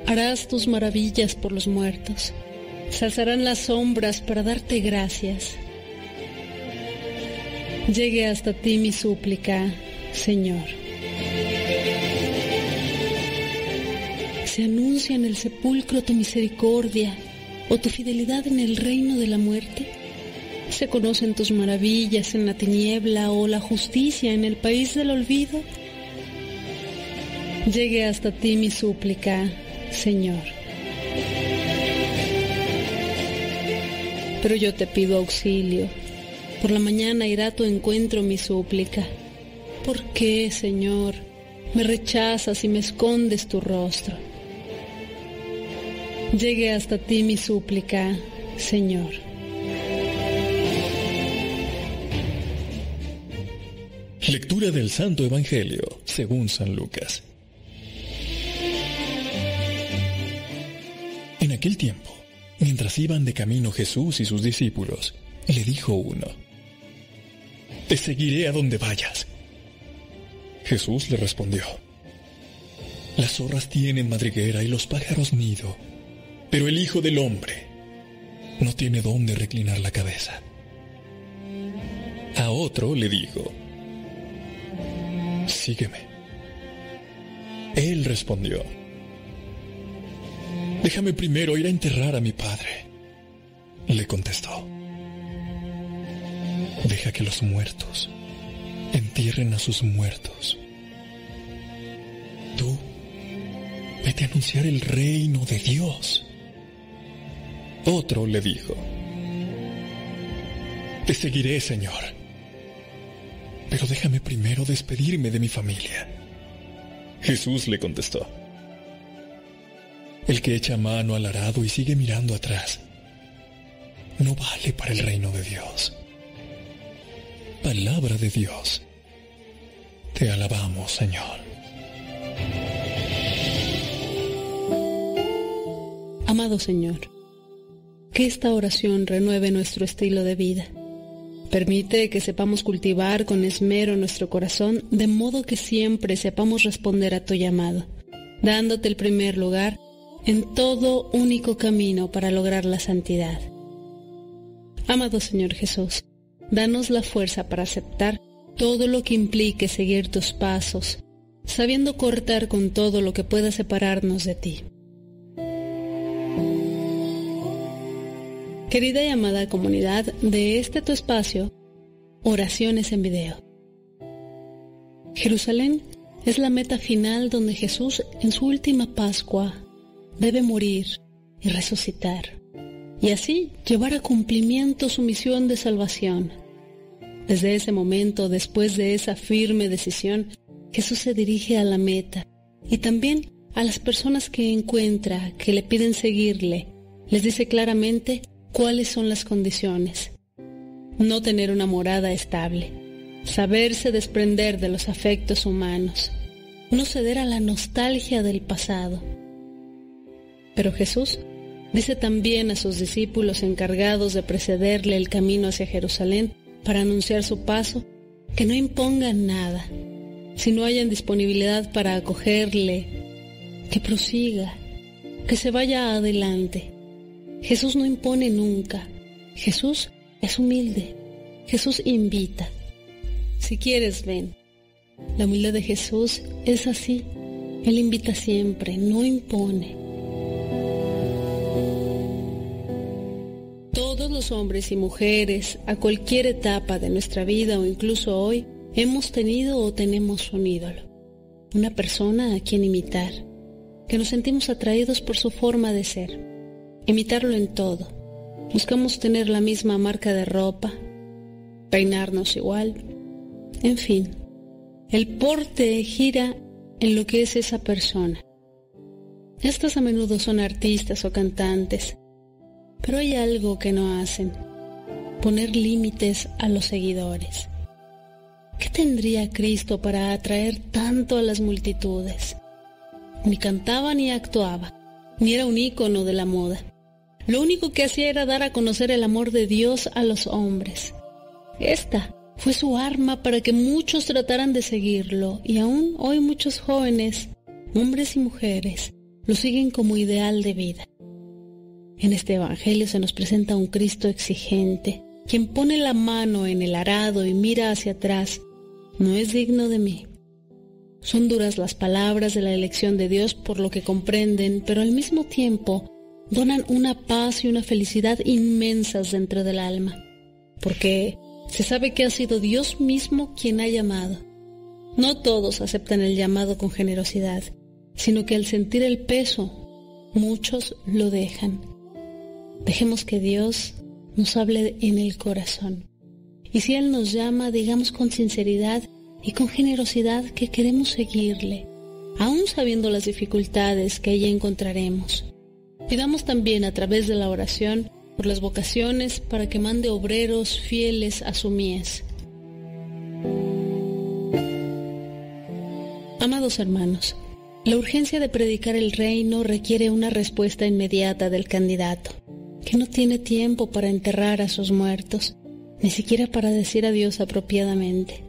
Harás tus maravillas por los muertos. Se alzarán las sombras para darte gracias. Llegue hasta ti mi súplica, Señor. se anuncia en el sepulcro tu misericordia o tu fidelidad en el reino de la muerte? ¿Se conocen tus maravillas en la tiniebla o la justicia en el país del olvido? Llegue hasta ti mi súplica, Señor. Pero yo te pido auxilio. Por la mañana irá a tu encuentro mi súplica. ¿Por qué, Señor, me rechazas y me escondes tu rostro? Llegue hasta ti mi súplica, Señor. Lectura del Santo Evangelio según San Lucas. Aquel tiempo, mientras iban de camino Jesús y sus discípulos, le dijo uno, Te seguiré a donde vayas. Jesús le respondió, Las zorras tienen madriguera y los pájaros nido pero el Hijo del Hombre no tiene dónde reclinar la cabeza. A otro le dijo, sígueme. Él respondió, déjame primero ir a enterrar a mi padre. Le contestó, deja que los muertos entierren a sus muertos. Tú, vete a anunciar el reino de Dios. Otro le dijo, Te seguiré, Señor, pero déjame primero despedirme de mi familia. Jesús le contestó, El que echa mano al arado y sigue mirando atrás, no vale para el reino de Dios. Palabra de Dios. Te alabamos, Señor. Amado Señor, que esta oración renueve nuestro estilo de vida. Permite que sepamos cultivar con esmero nuestro corazón de modo que siempre sepamos responder a tu llamado, dándote el primer lugar en todo único camino para lograr la santidad. Amado Señor Jesús, danos la fuerza para aceptar todo lo que implique seguir tus pasos, sabiendo cortar con todo lo que pueda separarnos de ti. Querida y amada comunidad de este tu espacio, oraciones en video. Jerusalén es la meta final donde Jesús en su última Pascua debe morir y resucitar, y así llevar a cumplimiento su misión de salvación. Desde ese momento, después de esa firme decisión, Jesús se dirige a la meta y también a las personas que encuentra, que le piden seguirle. Les dice claramente cuáles son las condiciones. No tener una morada estable, saberse desprender de los afectos humanos, no ceder a la nostalgia del pasado. Pero Jesús dice también a sus discípulos encargados de precederle el camino hacia Jerusalén para anunciar su paso, que no impongan nada, si no hayan disponibilidad para acogerle, que prosiga, que se vaya adelante. Jesús no impone nunca. Jesús es humilde. Jesús invita. Si quieres, ven. La humildad de Jesús es así. Él invita siempre, no impone. Hombres y mujeres, a cualquier etapa de nuestra vida o incluso hoy, hemos tenido o tenemos un ídolo, una persona a quien imitar, que nos sentimos atraídos por su forma de ser, imitarlo en todo. Buscamos tener la misma marca de ropa, peinarnos igual, en fin, el porte gira en lo que es esa persona. Estos a menudo son artistas o cantantes, pero hay algo que no hacen, poner límites a los seguidores. ¿Qué tendría Cristo para atraer tanto a las multitudes? Ni cantaba ni actuaba, ni era un ícono de la moda. Lo único que hacía era dar a conocer el amor de Dios a los hombres. Esta fue su arma para que muchos trataran de seguirlo y aún hoy muchos jóvenes, hombres y mujeres, lo siguen como ideal de vida. En este Evangelio se nos presenta un Cristo exigente, quien pone la mano en el arado y mira hacia atrás, no es digno de mí. Son duras las palabras de la elección de Dios por lo que comprenden, pero al mismo tiempo donan una paz y una felicidad inmensas dentro del alma, porque se sabe que ha sido Dios mismo quien ha llamado. No todos aceptan el llamado con generosidad, sino que al sentir el peso, muchos lo dejan. Dejemos que Dios nos hable en el corazón. Y si Él nos llama, digamos con sinceridad y con generosidad que queremos seguirle, aún sabiendo las dificultades que allí encontraremos. Pidamos también a través de la oración por las vocaciones para que mande obreros fieles a su mies. Amados hermanos, la urgencia de predicar el reino requiere una respuesta inmediata del candidato, que no tiene tiempo para enterrar a sus muertos, ni siquiera para decir adiós apropiadamente.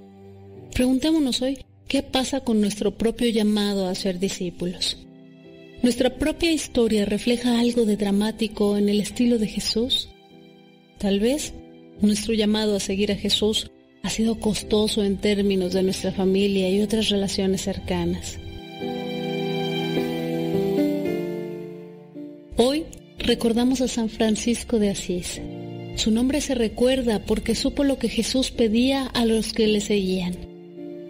Preguntémonos hoy qué pasa con nuestro propio llamado a ser discípulos. ¿Nuestra propia historia refleja algo de dramático en el estilo de Jesús? Tal vez nuestro llamado a seguir a Jesús ha sido costoso en términos de nuestra familia y otras relaciones cercanas. Hoy recordamos a San Francisco de Asís. Su nombre se recuerda porque supo lo que Jesús pedía a los que le seguían.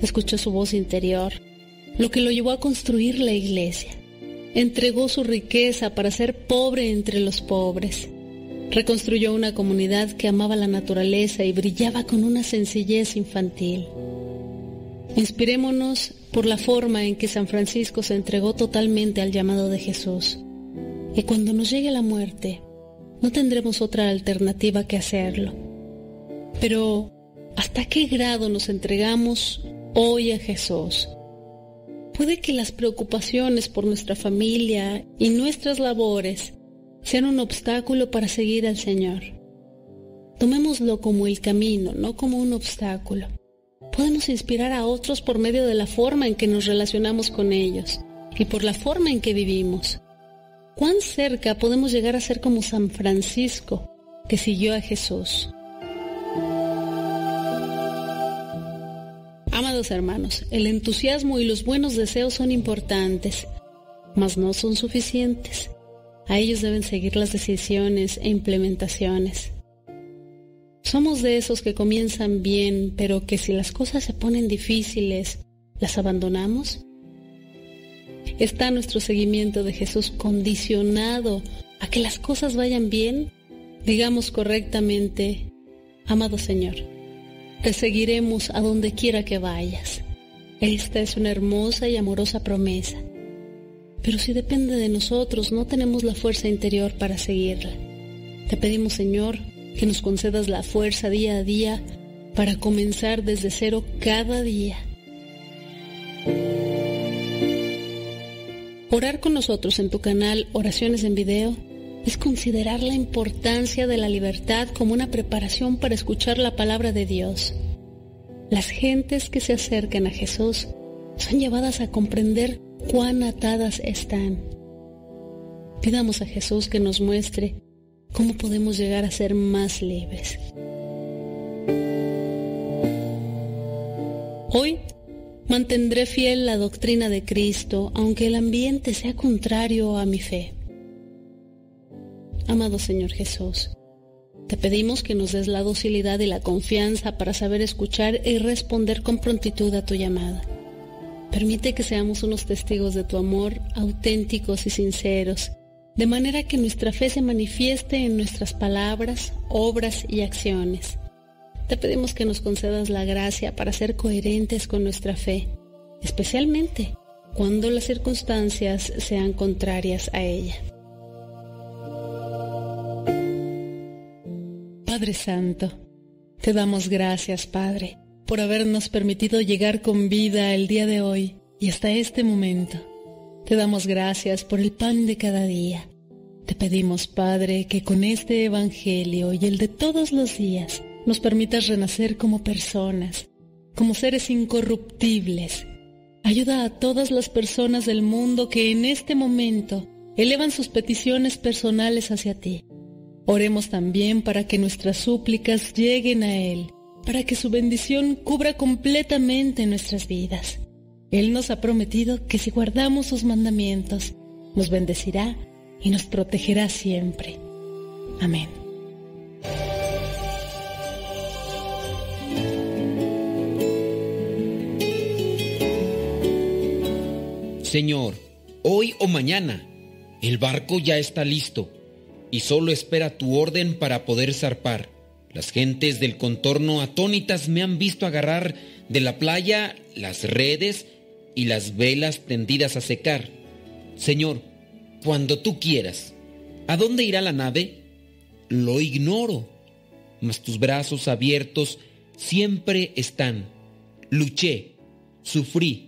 Escuchó su voz interior, lo que lo llevó a construir la iglesia entregó su riqueza para ser pobre entre los pobres. Reconstruyó una comunidad que amaba la naturaleza y brillaba con una sencillez infantil. Inspirémonos por la forma en que San Francisco se entregó totalmente al llamado de Jesús. Y cuando nos llegue la muerte, no tendremos otra alternativa que hacerlo. Pero, ¿hasta qué grado nos entregamos hoy a Jesús? Puede que las preocupaciones por nuestra familia y nuestras labores sean un obstáculo para seguir al Señor. Tomémoslo como el camino, no como un obstáculo. Podemos inspirar a otros por medio de la forma en que nos relacionamos con ellos y por la forma en que vivimos. ¿Cuán cerca podemos llegar a ser como San Francisco, que siguió a Jesús? Amados hermanos, el entusiasmo y los buenos deseos son importantes, mas no son suficientes. A ellos deben seguir las decisiones e implementaciones. Somos de esos que comienzan bien, pero que si las cosas se ponen difíciles, las abandonamos. ¿Está nuestro seguimiento de Jesús condicionado a que las cosas vayan bien? Digamos correctamente, amado Señor, te seguiremos a donde quiera que vayas. Esta es una hermosa y amorosa promesa. Pero si depende de nosotros, no tenemos la fuerza interior para seguirla. Te pedimos, Señor, que nos concedas la fuerza día a día para comenzar desde cero cada día. Orar con nosotros en tu canal Oraciones en Video es considerar la importancia de la libertad como una preparación para escuchar la palabra de Dios. Las gentes que se acercan a Jesús son llevadas a comprender cuán atadas están. Pidamos a Jesús que nos muestre cómo podemos llegar a ser más libres. Hoy mantendré fiel la doctrina de Cristo, aunque el ambiente sea contrario a mi fe. Amado Señor Jesús, te pedimos que nos des la docilidad y la confianza para saber escuchar y responder con prontitud a tu llamada. Permite que seamos unos testigos de tu amor auténticos y sinceros, de manera que nuestra fe se manifieste en nuestras palabras, obras y acciones. Te pedimos que nos concedas la gracia para ser coherentes con nuestra fe, especialmente cuando las circunstancias sean contrarias a ella. Padre Santo, te damos gracias, Padre, por habernos permitido llegar con vida el día de hoy y hasta este momento. Te damos gracias por el pan de cada día. Te pedimos, Padre, que con este Evangelio y el de todos los días nos permitas renacer como personas, como seres incorruptibles. Ayuda a todas las personas del mundo que en este momento elevan sus peticiones personales hacia ti Oremos también para que nuestras súplicas lleguen a Él, para que su bendición cubra completamente nuestras vidas. Él nos ha prometido que si guardamos sus mandamientos, nos bendecirá y nos protegerá siempre. Amén. Señor, hoy o mañana, el barco ya está listo y solo espera tu orden para poder zarpar. Las gentes del contorno atónitas me han visto agarrar de la playa las redes y las velas tendidas a secar. Señor, cuando tú quieras, ¿a dónde irá la nave? Lo ignoro, mas tus brazos abiertos siempre están. Luché, sufrí.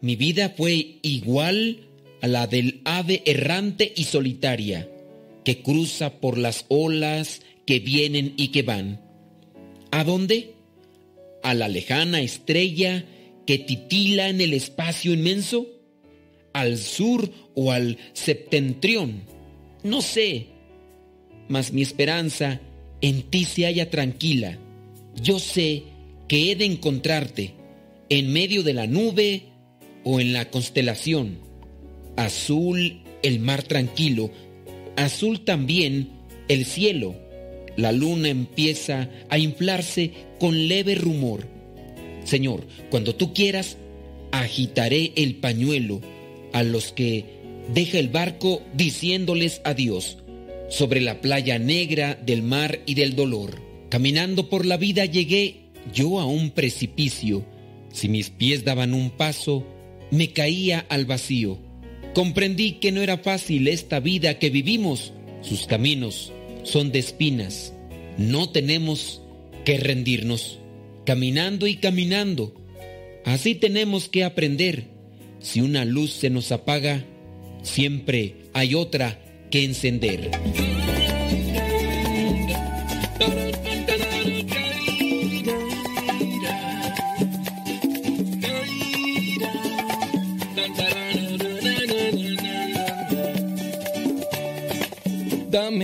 Mi vida fue igual a la del ave errante y solitaria que cruza por las olas que vienen y que van. ¿A dónde? ¿A la lejana estrella que titila en el espacio inmenso? ¿Al sur o al septentrión? No sé, mas mi esperanza en ti se halla tranquila. Yo sé que he de encontrarte en medio de la nube o en la constelación. Azul el mar tranquilo, azul también el cielo. La luna empieza a inflarse con leve rumor. Señor, cuando tú quieras, agitaré el pañuelo a los que deja el barco diciéndoles adiós sobre la playa negra del mar y del dolor. Caminando por la vida llegué yo a un precipicio. Si mis pies daban un paso, me caía al vacío Comprendí que no era fácil esta vida que vivimos. Sus caminos son de espinas. No tenemos que rendirnos. Caminando y caminando. Así tenemos que aprender. Si una luz se nos apaga, siempre hay otra que encender.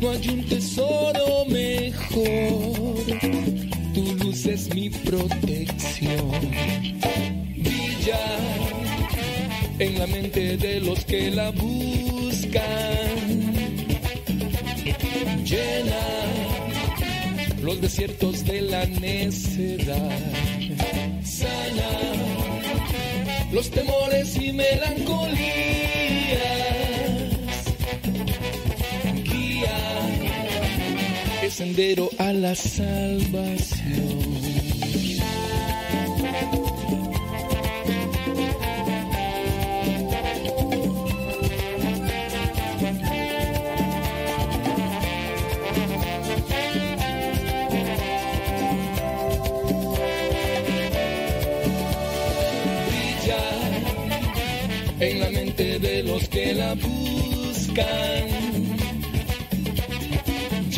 no hay un tesoro mejor. Tu luz es mi protección. Brilla en la mente de los que la buscan. Llena los desiertos de la necedad. Sana los temores y melancolías el sendero a la salvación. en la mente de los que la buscan.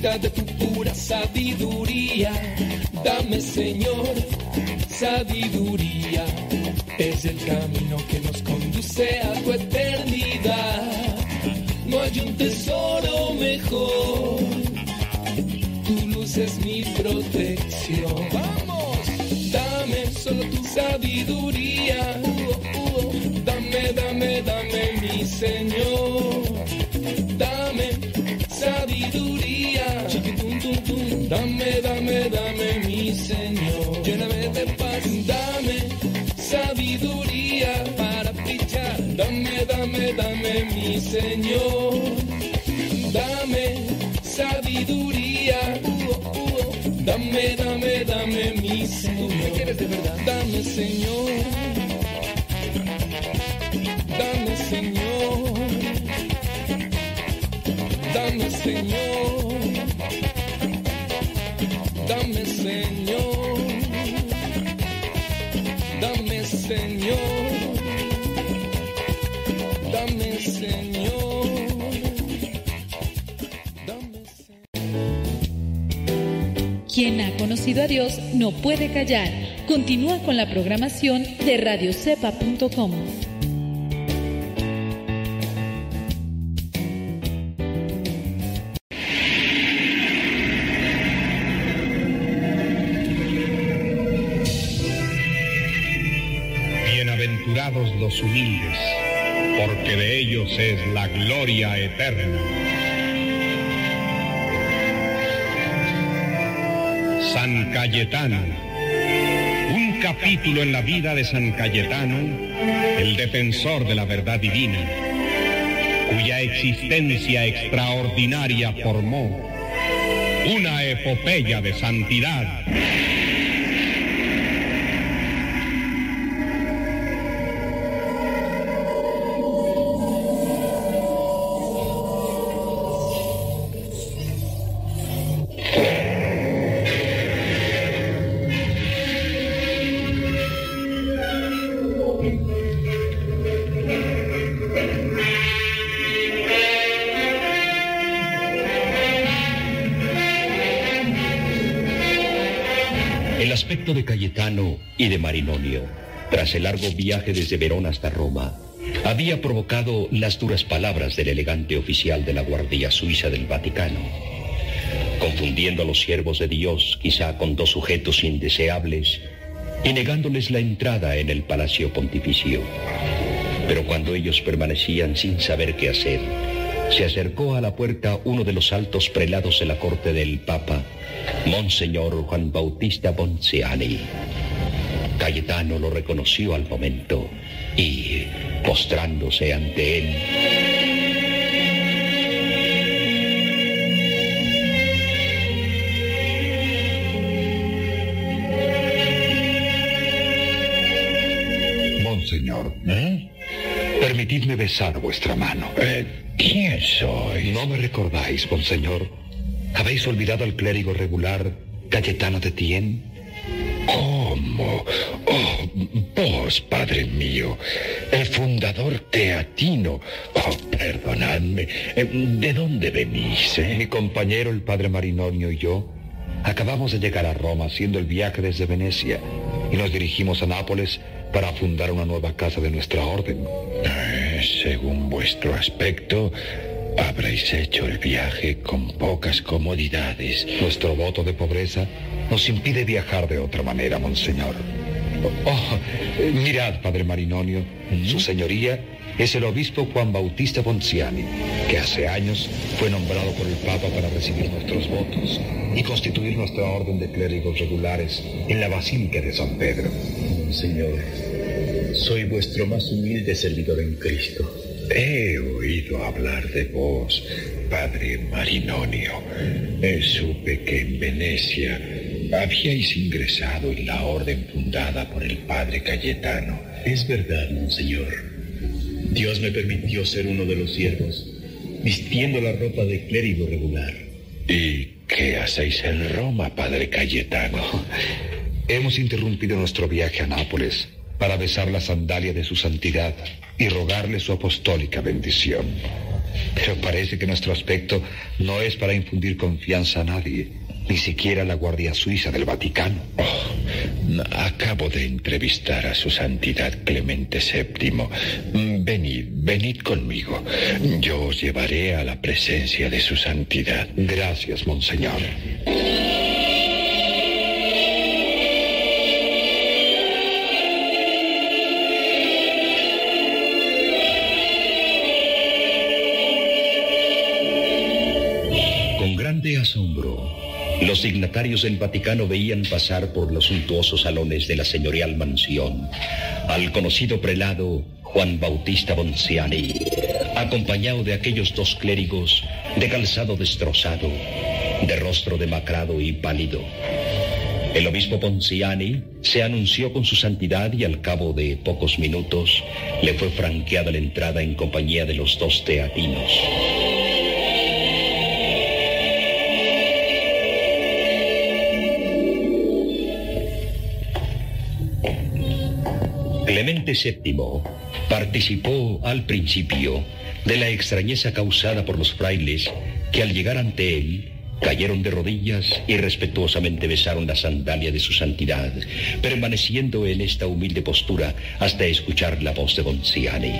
De tu pura sabiduría. Dame Señor sabiduría, es el camino que nos conduce a tu eternidad. No hay un tesoro mejor tu luz es mi protección. Vamos, dame solo tu sabiduría. Dame, dame, dame, mi Señor. Dame sabiduría. Dame, dame, dame, mi Señor. Lléname de paz. Dame sabiduría para brillar. Dame, dame, dame, mi Señor. Dame sabiduría. Uh, uh, dame, dame, dame mi Señor. ¿Qué quieres de verdad? Dame, Señor. Dame, Señor. Dame, Señor. Quien ha conocido a Dios no puede callar. Continúa con la programación de radiocepa.com. Bienaventurados los humildes, porque de ellos es la gloria eterna. Cayetano, un capítulo en la vida de San Cayetano, el defensor de la verdad divina, cuya existencia extraordinaria formó una epopeya de santidad. Y de Marinonio, tras el largo viaje desde Verona hasta Roma, había provocado las duras palabras del elegante oficial de la Guardia Suiza del Vaticano, confundiendo a los siervos de Dios quizá con dos sujetos indeseables y negándoles la entrada en el Palacio Pontificio. Pero cuando ellos permanecían sin saber qué hacer, se acercó a la puerta uno de los altos prelados de la corte del Papa, Monseñor Juan Bautista Bonciani. Cayetano lo reconoció al momento y, postrándose ante él, Monseñor, permitidme besar vuestra mano. ¿Quién soy? ¿No me recordáis, Monseñor? ¿Habéis olvidado al clérigo regular Cayetano de Tien? ¿Cómo? Oh, vos, padre mío, el fundador teatino. Oh, perdonadme. Eh, ¿De dónde venís? Eh? Mi compañero, el padre Marinonio y yo, acabamos de llegar a Roma haciendo el viaje desde Venecia y nos dirigimos a Nápoles para fundar una nueva casa de nuestra orden. Eh, según vuestro aspecto, habréis hecho el viaje con pocas comodidades. Nuestro voto de pobreza nos impide viajar de otra manera, monseñor. Oh, eh, mirad, padre Marinonio, su señoría es el obispo Juan Bautista Ponciani, que hace años fue nombrado por el Papa para recibir nuestros votos y constituir nuestra orden de clérigos regulares en la Basílica de San Pedro. Señor, soy vuestro más humilde servidor en Cristo. He oído hablar de vos, padre Marinonio. Eh, supe que en Venecia habíais ingresado en la orden fundada por el padre Cayetano. Es verdad, monseñor. Dios me permitió ser uno de los siervos, vistiendo la ropa de clérigo regular. ¿Y qué hacéis en Roma, padre Cayetano? Hemos interrumpido nuestro viaje a Nápoles para besar la sandalia de su santidad y rogarle su apostólica bendición. Pero parece que nuestro aspecto no es para infundir confianza a nadie, ni siquiera la Guardia Suiza del Vaticano. Acabo de entrevistar a su santidad Clemente VII. Venid, venid conmigo. Yo os llevaré a la presencia de su santidad. Gracias, monseñor. Los dignatarios del Vaticano veían pasar por los suntuosos salones de la señorial mansión al conocido prelado Juan Bautista Bonciani, acompañado de aquellos dos clérigos de calzado destrozado, de rostro demacrado y pálido. El obispo Ponciani se anunció con su santidad y al cabo de pocos minutos le fue franqueada la entrada en compañía de los dos teatinos. Clemente VII participó al principio de la extrañeza causada por los frailes que al llegar ante él cayeron de rodillas y respetuosamente besaron la sandalia de su santidad, permaneciendo en esta humilde postura hasta escuchar la voz de Bonciani.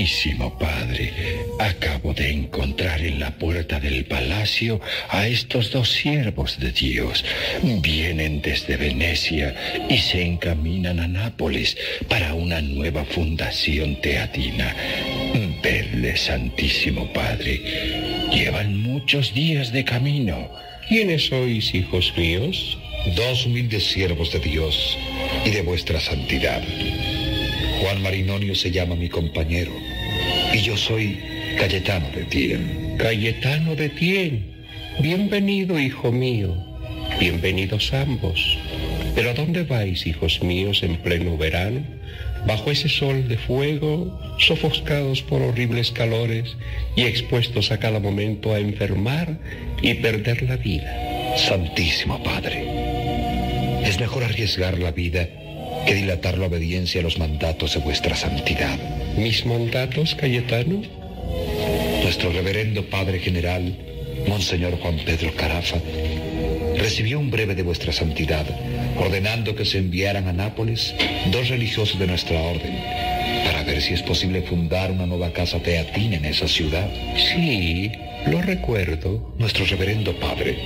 Santísimo Padre, acabo de encontrar en la puerta del palacio a estos dos siervos de Dios. Vienen desde Venecia y se encaminan a Nápoles para una nueva fundación teatina. Vedle, Santísimo Padre, llevan muchos días de camino. ¿Quiénes sois, hijos míos? Dos humildes siervos de Dios y de vuestra santidad. Juan Marinonio se llama mi compañero y yo soy Cayetano de Tien. Cayetano de Tien. Bienvenido, hijo mío. Bienvenidos ambos. Pero ¿a dónde vais, hijos míos, en pleno verano? Bajo ese sol de fuego, sofoscados por horribles calores y expuestos a cada momento a enfermar y perder la vida. Santísimo Padre, es mejor arriesgar la vida que dilatar la obediencia a los mandatos de vuestra santidad. ¿Mis mandatos, Cayetano? Nuestro reverendo Padre General, Monseñor Juan Pedro Carafa, recibió un breve de vuestra santidad, ordenando que se enviaran a Nápoles dos religiosos de nuestra orden, para ver si es posible fundar una nueva casa teatina en esa ciudad. Sí, lo recuerdo. Nuestro reverendo Padre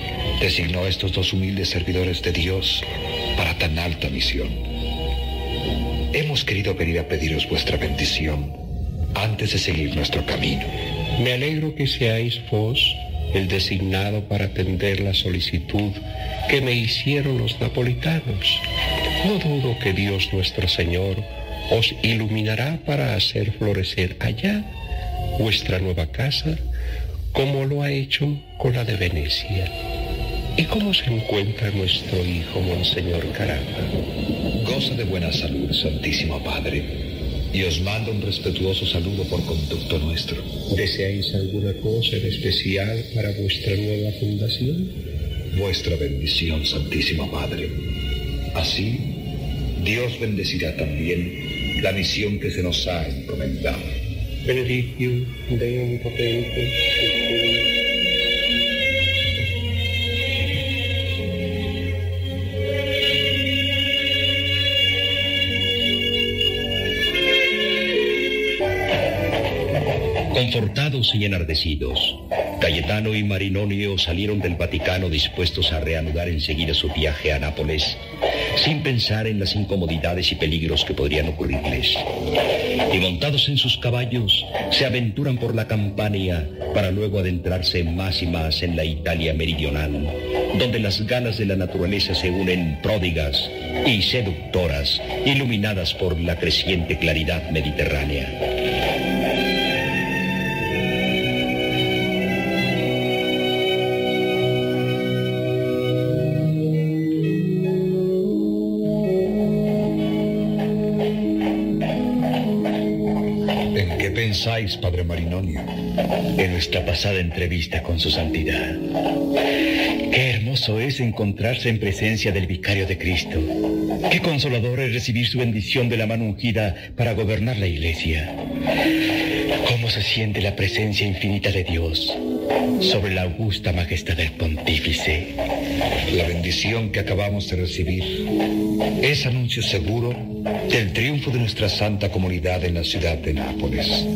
designó a estos dos humildes servidores de Dios para tan alta misión. Hemos querido venir a pediros vuestra bendición antes de seguir nuestro camino. Me alegro que seáis vos el designado para atender la solicitud que me hicieron los napolitanos. No dudo que Dios nuestro Señor os iluminará para hacer florecer allá vuestra nueva casa como lo ha hecho con la de Venecia. ¿Y cómo se encuentra nuestro hijo, Monseñor Caramba? Goza de buena salud, Santísimo Padre, y os mando un respetuoso saludo por conducto nuestro. ¿Deseáis alguna cosa en especial para vuestra nueva fundación? Vuestra bendición, Santísimo Padre. Así, Dios bendecirá también la misión que se nos ha encomendado. Benedictio Deum potente. Confortados y enardecidos, Cayetano y Marinonio salieron del Vaticano dispuestos a reanudar enseguida su viaje a Nápoles, sin pensar en las incomodidades y peligros que podrían ocurrirles. Y montados en sus caballos, se aventuran por la Campania para luego adentrarse más y más en la Italia meridional, donde las ganas de la naturaleza se unen pródigas y seductoras, iluminadas por la creciente claridad mediterránea. Padre Marinonio? En nuestra pasada entrevista con su santidad. Qué hermoso es encontrarse en presencia del vicario de Cristo. Qué consolador es recibir su bendición de la mano ungida para gobernar la iglesia. Cómo se siente la presencia infinita de Dios sobre la augusta majestad del pontífice. La bendición que acabamos de recibir es anuncio seguro del triunfo de nuestra santa comunidad en la ciudad de Nápoles.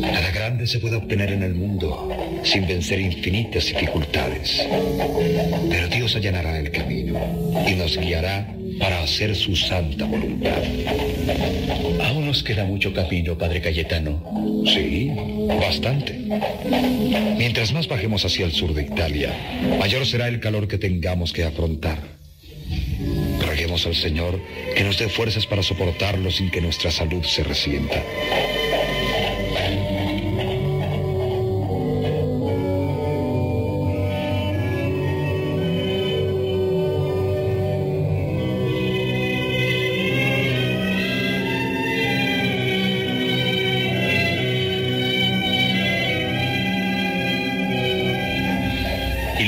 Nada grande se puede obtener en el mundo sin vencer infinitas dificultades. Pero Dios allanará el camino y nos guiará para hacer su santa voluntad. Aún nos queda mucho camino, Padre Cayetano. Sí, bastante. Mientras más bajemos hacia el sur de Italia, mayor será el calor que tengamos que afrontar. Roguemos al Señor que nos dé fuerzas para soportarlo sin que nuestra salud se resienta.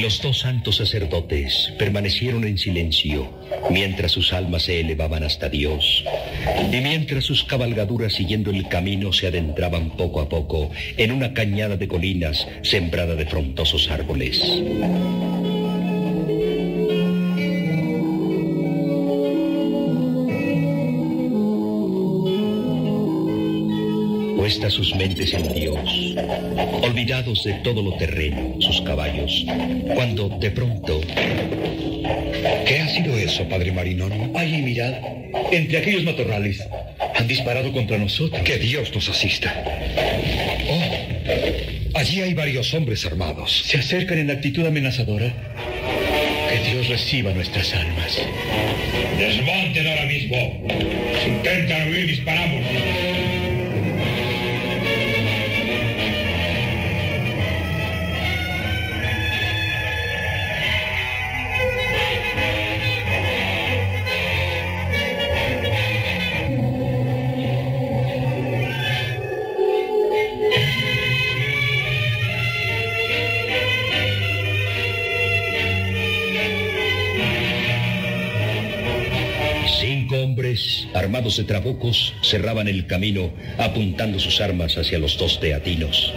Los dos santos sacerdotes permanecieron en silencio mientras sus almas se elevaban hasta Dios y mientras sus cabalgaduras siguiendo el camino se adentraban poco a poco en una cañada de colinas sembrada de frondosos árboles. Puestas sus mentes en Dios, olvidados de todo lo terreno, sus caballos, cuando de pronto ¿Qué ha sido eso, Padre Marinonio? Allí, mirad, entre aquellos matorrales, han disparado contra nosotros. Que Dios nos asista. Oh, allí hay varios hombres armados. Se acercan en actitud amenazadora. Que Dios reciba nuestras almas. Desmonten ahora mismo. Si intentan huir, disparamos. Armados de trabucos, cerraban el camino, apuntando sus armas hacia los dos teatinos.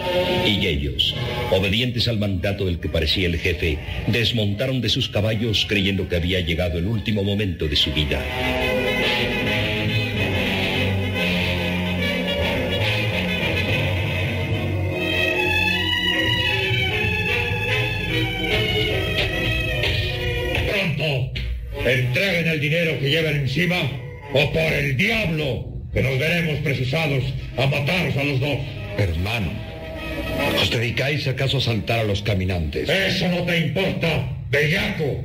Y ellos, obedientes al mandato del que parecía el jefe, desmontaron de sus caballos creyendo que había llegado el último momento de su vida. Entreguen el dinero que llevan encima o por el diablo que nos veremos precisados a mataros a los dos. Hermano, ¿os dedicáis acaso a saltar a los caminantes? Eso no te importa, bellaco.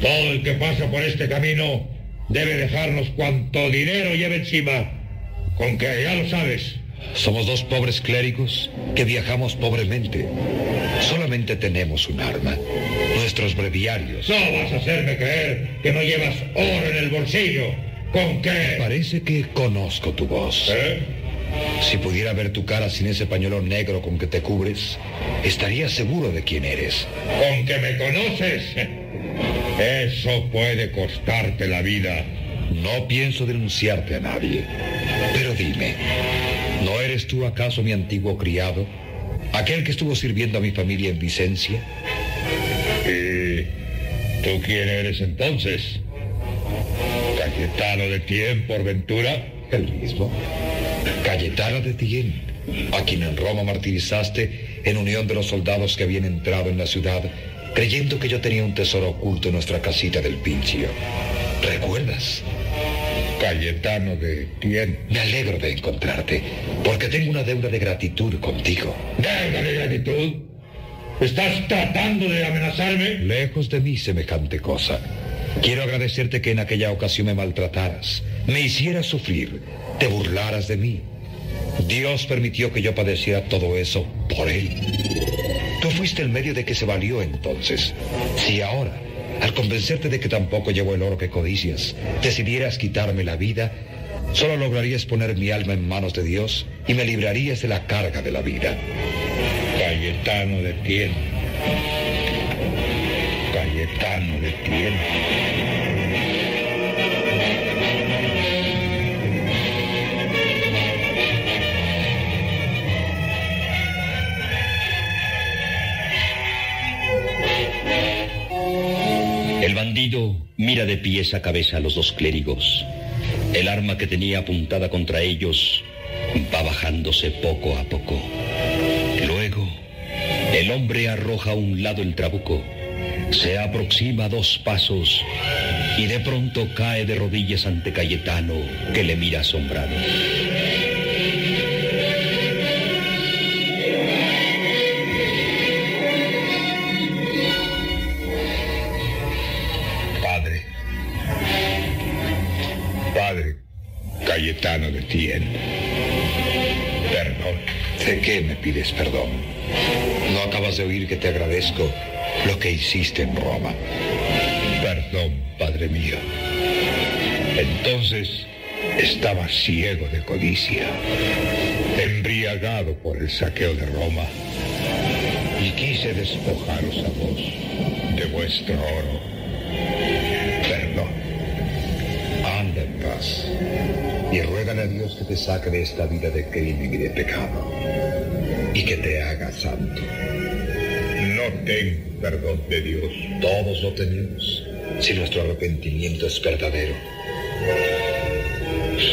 Todo el que pasa por este camino debe dejarnos cuanto dinero lleve encima. Con que, ya lo sabes, Somos dos pobres clérigos que viajamos pobremente. Solamente tenemos un arma, nuestros breviarios. No vas a hacerme creer que no llevas oro en el bolsillo. ¿Con qué? Parece que conozco tu voz. ¿Eh? Si pudiera ver tu cara sin ese pañuelo negro con que te cubres, estaría seguro de quién eres. ¿Con que me conoces? Eso puede costarte la vida. No pienso denunciarte a nadie. Pero dime, ¿no eres tú acaso mi antiguo criado? ¿Aquel que estuvo sirviendo a mi familia en Vicencia? ¿Y tú quién eres entonces? ¿Cayetano de Tien por ventura? El mismo. Cayetano de Tien, a quien en Roma martirizaste en unión de los soldados que habían entrado en la ciudad, creyendo que yo tenía un tesoro oculto en nuestra casita del Pincio. ¿Recuerdas? Cayetano de Tien. Me alegro de encontrarte, porque tengo una deuda de gratitud contigo. ¿Deuda de gratitud? ¿Estás tratando de amenazarme? Lejos de mí semejante cosa. Quiero agradecerte que en aquella ocasión me maltrataras, me hicieras sufrir, te burlaras de mí. Dios permitió que yo padeciera todo eso por Él. Tú fuiste el medio de que se valió entonces. Si ahora, al convencerte de que tampoco llevo el oro que codicias, decidieras quitarme la vida, solo lograrías poner mi alma en manos de Dios y me librarías de la carga de la vida. Cayetano de Tien. Cayetano de Tien. El bandido mira de pies a cabeza a los dos clérigos. El arma que tenía apuntada contra ellos va bajándose poco a poco. Luego, el hombre arroja a un lado el trabuco, se aproxima dos pasos y de pronto cae de rodillas ante Cayetano, que le mira asombrado. Padre. Padre Cayetano de Tien. Perdón. ¿De qué me pides perdón? ¿No acabas de oír que te agradezco lo que hiciste en Roma? Perdón, Padre mío. Entonces estaba ciego de codicia, embriagado por el saqueo de Roma, y quise despojaros a vos de vuestro oro. Perdón. Anda en paz y ruégale a Dios que te saque de esta vida de crimen y de pecado y que te haga santo. Tengo perdón de Dios. Todos lo tenemos si nuestro arrepentimiento es verdadero.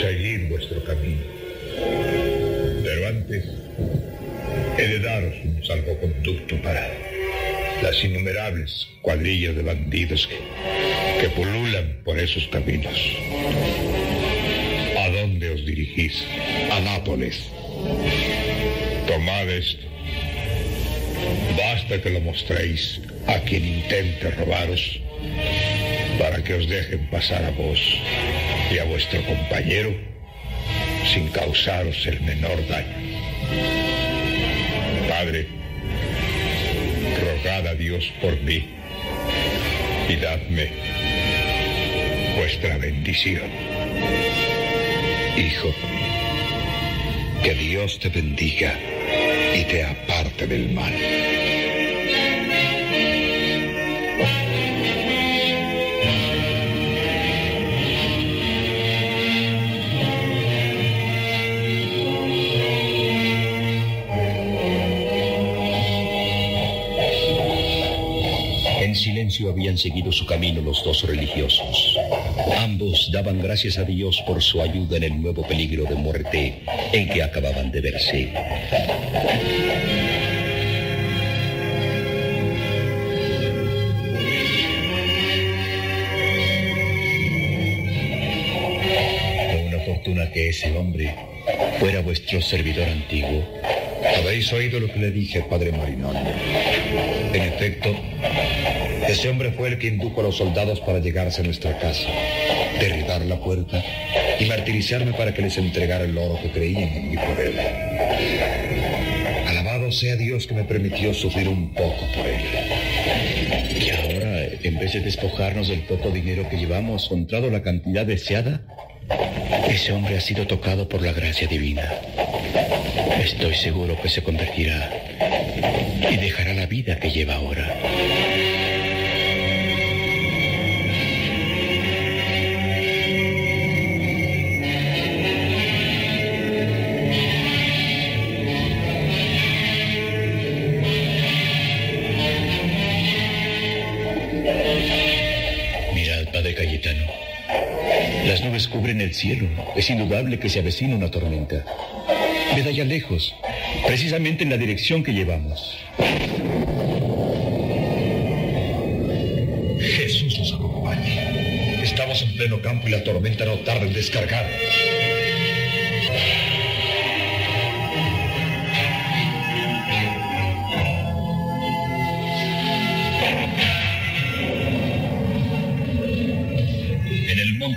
Seguid vuestro camino. Pero antes, he de daros un salvoconducto para las innumerables cuadrillas de bandidos que, que pululan por esos caminos. ¿A dónde os dirigís? A Nápoles. Tomad esto. Basta que lo mostréis a quien intente robaros para que os dejen pasar a vos y a vuestro compañero sin causaros el menor daño. Padre, rogad a Dios por mí y dadme vuestra bendición. Hijo, que Dios te bendiga y te aparte del mal. Habían seguido su camino los dos religiosos. Ambos daban gracias a Dios por su ayuda en el nuevo peligro de muerte en que acababan de verse. Una fortuna que ese hombre fuera vuestro servidor antiguo. Habéis oído lo que le dije, padre Marinón. En efecto, Ese hombre fue el que indujo a los soldados para llegarse a nuestra casa, derribar la puerta y martirizarme para que les entregara el oro que creían en por él. Alabado sea Dios que me permitió sufrir un poco por él. Y ahora, en vez de despojarnos del poco dinero que llevamos, contrado la cantidad deseada, ese hombre ha sido tocado por la gracia divina. Estoy seguro que se convertirá y dejará la vida que lleva ahora. Cubren el cielo. Es indudable que se avecina una tormenta. Ved allá lejos, precisamente en la dirección que llevamos. Jesús nos acompañe. Estamos en pleno campo y la tormenta no tarda en descargar.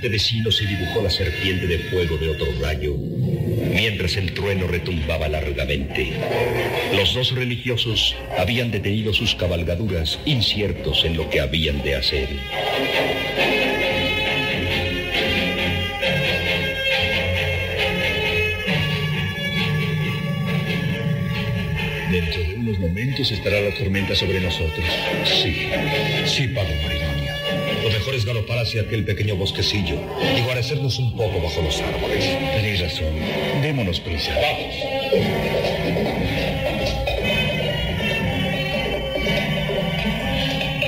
Monte de Silo se dibujó la serpiente de fuego de otro rayo, mientras el trueno retumbaba largamente. Los dos religiosos habían detenido sus cabalgaduras, inciertos en lo que habían de hacer. Dentro de unos momentos estará la tormenta sobre nosotros. Sí, sí, padre. Galopar hacia aquel pequeño bosquecillo y guarecernos un poco bajo los árboles. Tenéis razón. Démonos prisa. Vamos.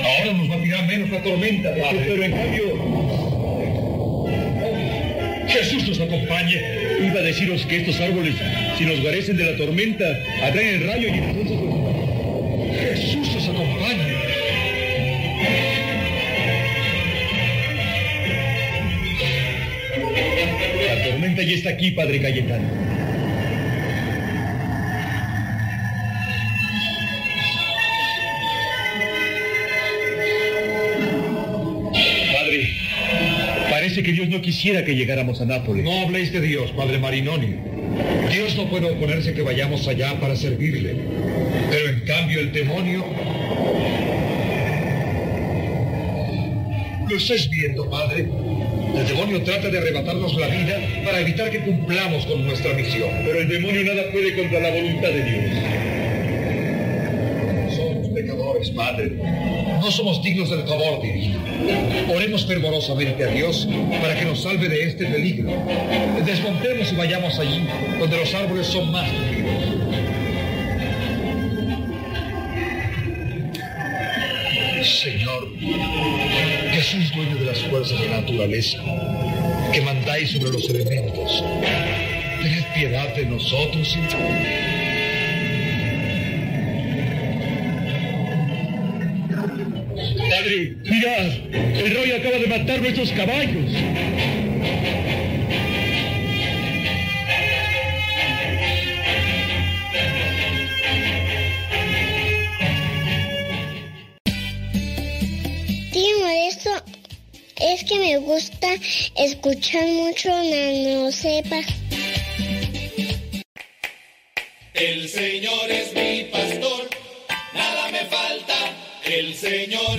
Ahora nos va a tirar menos la tormenta, padre. Pero en cambio, Jesús nos acompañe. iba a deciros que estos árboles, si nos guarecen de la tormenta, atraen el rayo y entonces... Ya está aquí, padre Cayetano. Padre, parece que Dios no quisiera que llegáramos a Nápoles. No habléis de Dios, padre Marinoni. Dios no puede oponerse que vayamos allá para servirle. Pero en cambio el demonio... ¿Lo estáis viendo, padre? El demonio trata de arrebatarnos la vida para evitar que cumplamos con nuestra misión. Pero el demonio nada puede contra la voluntad de Dios. Somos pecadores, Padre. No somos dignos del favor divino. Oremos fervorosamente a Dios para que nos salve de este peligro. Desmontemos y vayamos allí, donde los árboles son más tupidos. Sois dueño de las fuerzas de la naturaleza, que mandáis sobre los elementos, tened piedad de nosotros. Padre, mirad, el rey acaba de matar nuestros caballos. Escuchar mucho Nano Sepa. El Señor es mi pastor, nada me falta. El Señor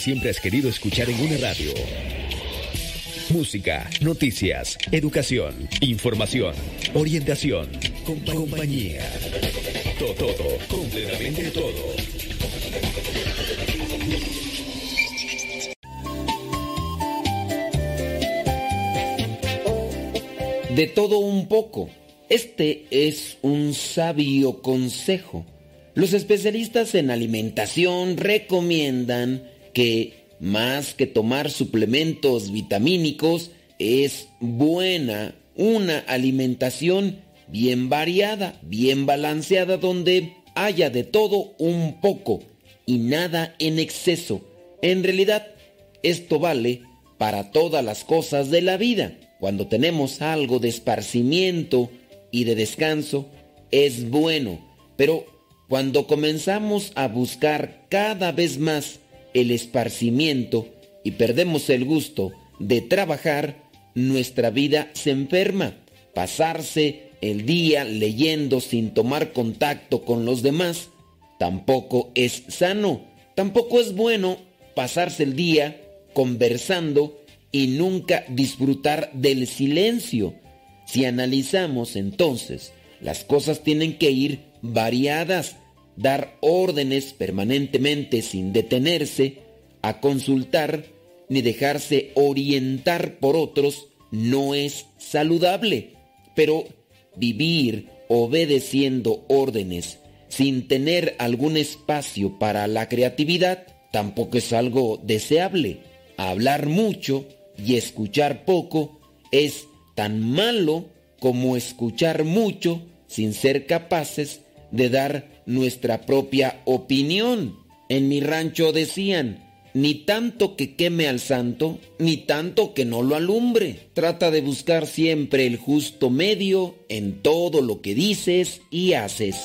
siempre has querido escuchar en una radio. Música, noticias, educación, información, orientación, compa- compañía. Todo, todo, completamente todo. De todo un poco. Este es un sabio consejo. Los especialistas en alimentación recomiendan que más que tomar suplementos vitamínicos, es buena una alimentación bien variada, bien balanceada, donde haya de todo un poco y nada en exceso. En realidad, esto vale para todas las cosas de la vida. Cuando tenemos algo de esparcimiento y de descanso, es bueno. Pero cuando comenzamos a buscar cada vez más el esparcimiento y perdemos el gusto de trabajar, nuestra vida se enferma. Pasarse el día leyendo sin tomar contacto con los demás tampoco es sano. Tampoco es bueno pasarse el día conversando y nunca disfrutar del silencio. Si analizamos entonces, las cosas tienen que ir variadas, dar órdenes permanentemente sin detenerse, a consultar ni dejarse orientar por otros no es saludable. Pero vivir obedeciendo órdenes sin tener algún espacio para la creatividad tampoco es algo deseable. Hablar mucho y escuchar poco es tan malo como escuchar mucho sin ser capaces de dar nuestra propia opinión. En mi rancho decían, ni tanto que queme al santo, ni tanto que no lo alumbre. Trata de buscar siempre el justo medio en todo lo que dices y haces.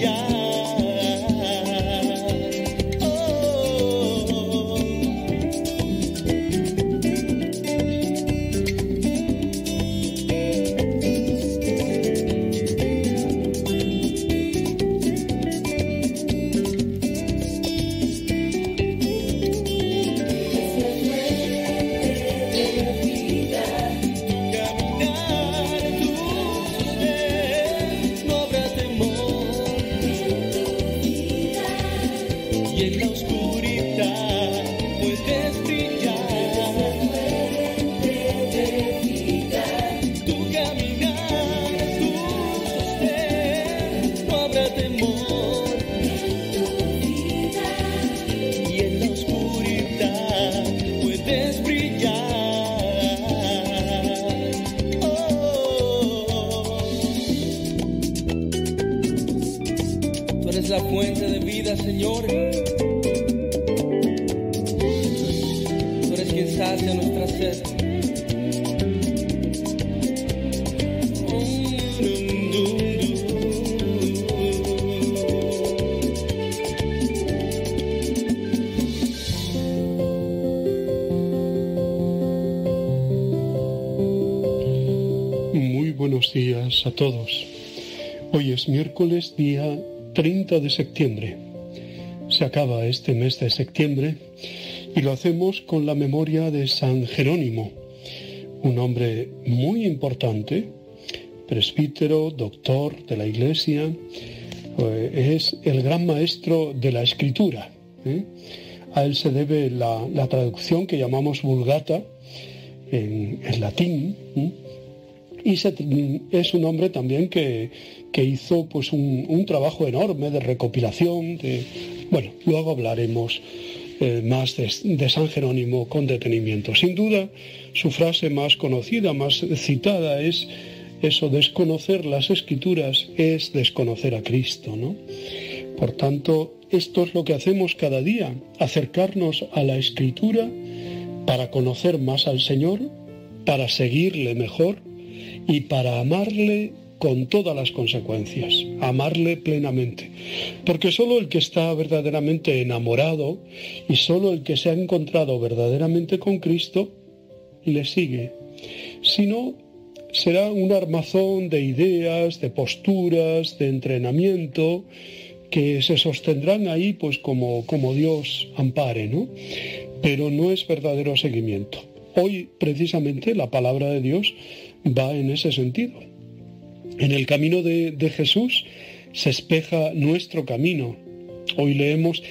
yeah. A todos. Hoy es miércoles día 30 de septiembre. Se acaba este mes de septiembre y lo hacemos con la memoria de San Jerónimo, un hombre muy importante, presbítero, doctor de la Iglesia, eh, es el gran maestro de la escritura. ¿eh? A él se debe la, traducción que llamamos vulgata en, en latín. ¿eh? Y es un hombre también que, que hizo pues un, un trabajo enorme de recopilación de bueno luego hablaremos eh, más de, de San Jerónimo con detenimiento. Sin duda su frase más conocida más citada es eso desconocer las escrituras es desconocer a Cristo no por tanto esto es lo que hacemos cada día acercarnos a la escritura para conocer más al Señor para seguirle mejor y para amarle con todas las consecuencias, amarle plenamente. Porque solo el que está verdaderamente enamorado y solo el que se ha encontrado verdaderamente con Cristo le sigue. Si no, será un armazón de ideas, de posturas, de entrenamiento que se sostendrán ahí pues como, como Dios ampare, ¿no? Pero no es verdadero seguimiento. Hoy precisamente la palabra de Dios va en ese sentido. En el camino de, Jesús se espeja nuestro camino. Hoy leemos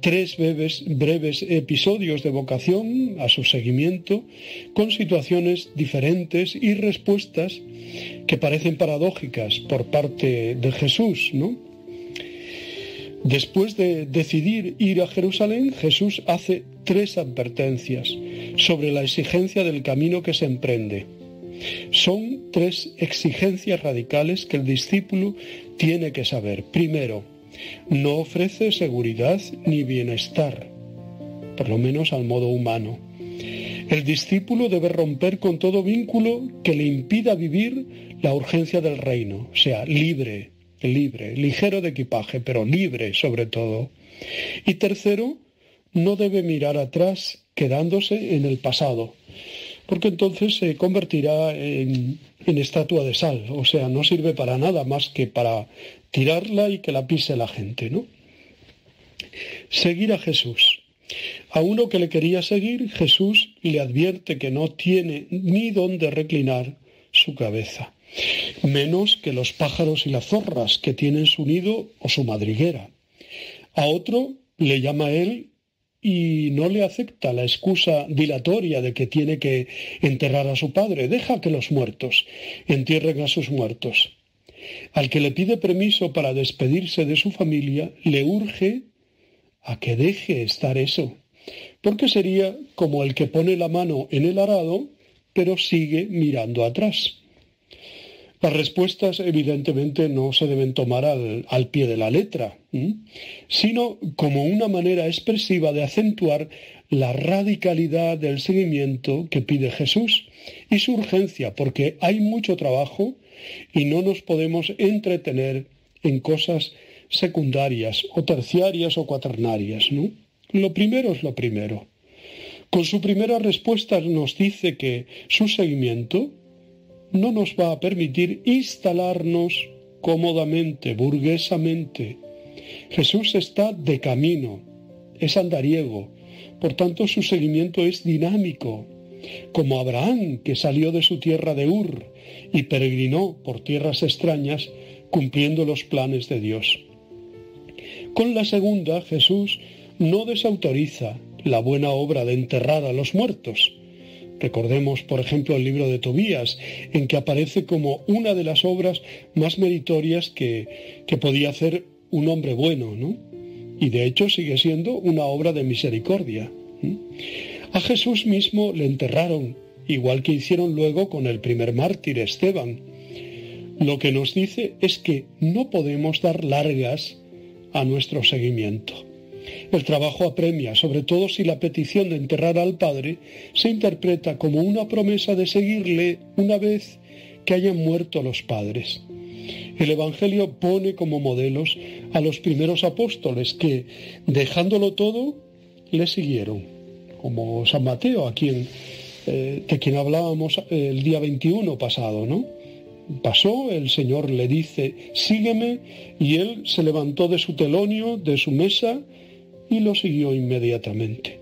tres breves, breves episodios de vocación a su seguimiento con situaciones diferentes y respuestas que parecen paradójicas por parte de Jesús, ¿no? Después de decidir ir a Jerusalén, Jesús hace tres advertencias sobre la exigencia del camino que se emprende. Son tres exigencias radicales que el discípulo tiene que saber. Primero, no ofrece seguridad ni bienestar, por lo menos al modo humano. El discípulo debe romper con todo vínculo que le impida vivir la urgencia del reino, o sea, libre, libre, ligero de equipaje, pero libre sobre todo. Y tercero, no debe mirar atrás quedándose en el pasado, porque entonces se convertirá en, estatua de sal, o sea, no sirve para nada más que para tirarla y que la pise la gente, ¿no? Seguir a Jesús. A uno que le quería seguir, Jesús le advierte que no tiene ni dónde reclinar su cabeza. menos que los pájaros y las zorras que tienen su nido o su madriguera. A otro le llama él y no le acepta la excusa dilatoria de que tiene que enterrar a su padre. Deja que los muertos entierren a sus muertos. Al que le pide permiso para despedirse de su familia, le urge a que deje estar eso, porque sería como el que pone la mano en el arado, pero sigue mirando atrás. Las respuestas evidentemente no se deben tomar al, pie de la letra, sino como una manera expresiva de acentuar la radicalidad del seguimiento que pide Jesús y su urgencia, porque hay mucho trabajo y no nos podemos entretener en cosas secundarias o terciarias o cuaternarias. ¿no? Lo primero es lo primero. Con su primera respuesta nos dice que su seguimiento no nos va a permitir instalarnos cómodamente, burguesamente. Jesús está de camino, es andariego, por tanto su seguimiento es dinámico, como Abraham, que salió de su tierra de Ur y peregrinó por tierras extrañas cumpliendo los planes de Dios. Con la segunda, Jesús no desautoriza la buena obra de enterrar a los muertos, Recordemos, por ejemplo, el libro de Tobías, en que aparece como una de las obras más meritorias que, que podía hacer un hombre bueno, ¿no? Y de hecho sigue siendo una obra de misericordia. A Jesús mismo le enterraron, igual que hicieron luego con el primer mártir, Esteban. Lo que nos dice es que no podemos dar largas a nuestro seguimiento. El trabajo apremia, sobre todo si la petición de enterrar al Padre se interpreta como una promesa de seguirle una vez que hayan muerto los padres. El Evangelio pone como modelos a los primeros apóstoles que, dejándolo todo, le siguieron, como San Mateo, a quien, eh, de quien hablábamos el día 21 pasado, ¿no? Pasó, el Señor le dice, sígueme, y él se levantó de su telonio, de su mesa, y lo siguió inmediatamente.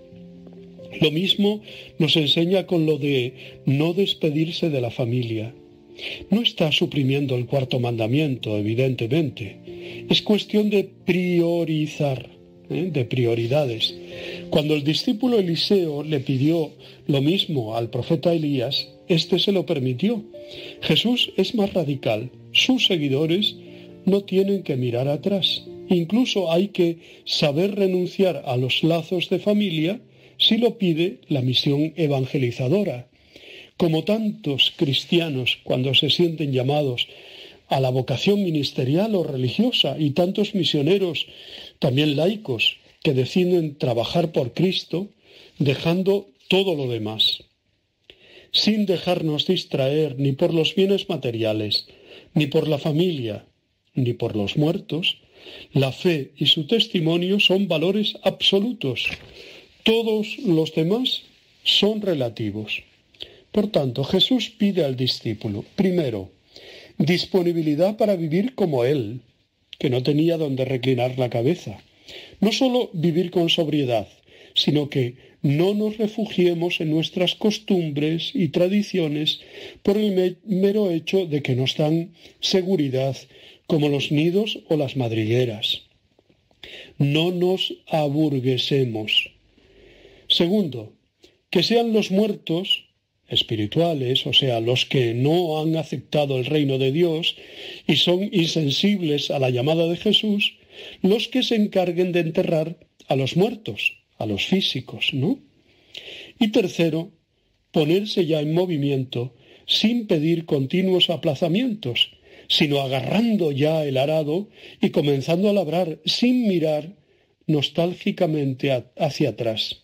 Lo mismo nos enseña con lo de no despedirse de la familia. No está suprimiendo el cuarto mandamiento, evidentemente. Es cuestión de priorizar, ¿eh? de prioridades. Cuando el discípulo Eliseo le pidió lo mismo al profeta Elías, éste se lo permitió. Jesús es más radical. Sus seguidores no tienen que mirar atrás. Incluso hay que saber renunciar a los lazos de familia si lo pide la misión evangelizadora. Como tantos cristianos cuando se sienten llamados a la vocación ministerial o religiosa y tantos misioneros, también laicos, que deciden trabajar por Cristo, dejando todo lo demás, sin dejarnos distraer ni por los bienes materiales, ni por la familia, ni por los muertos, la fe y su testimonio son valores absolutos. Todos los demás son relativos. Por tanto, Jesús pide al discípulo, primero, disponibilidad para vivir como Él, que no tenía donde reclinar la cabeza. No sólo vivir con sobriedad, sino que no nos refugiemos en nuestras costumbres y tradiciones por el mero hecho de que nos dan seguridad como los nidos o las madrigueras. No nos aburguesemos. Segundo, que sean los muertos espirituales, o sea, los que no han aceptado el reino de Dios y son insensibles a la llamada de Jesús, los que se encarguen de enterrar a los muertos, a los físicos, ¿no? Y tercero, ponerse ya en movimiento sin pedir continuos aplazamientos, sino agarrando ya el arado y comenzando a labrar sin mirar nostálgicamente hacia atrás,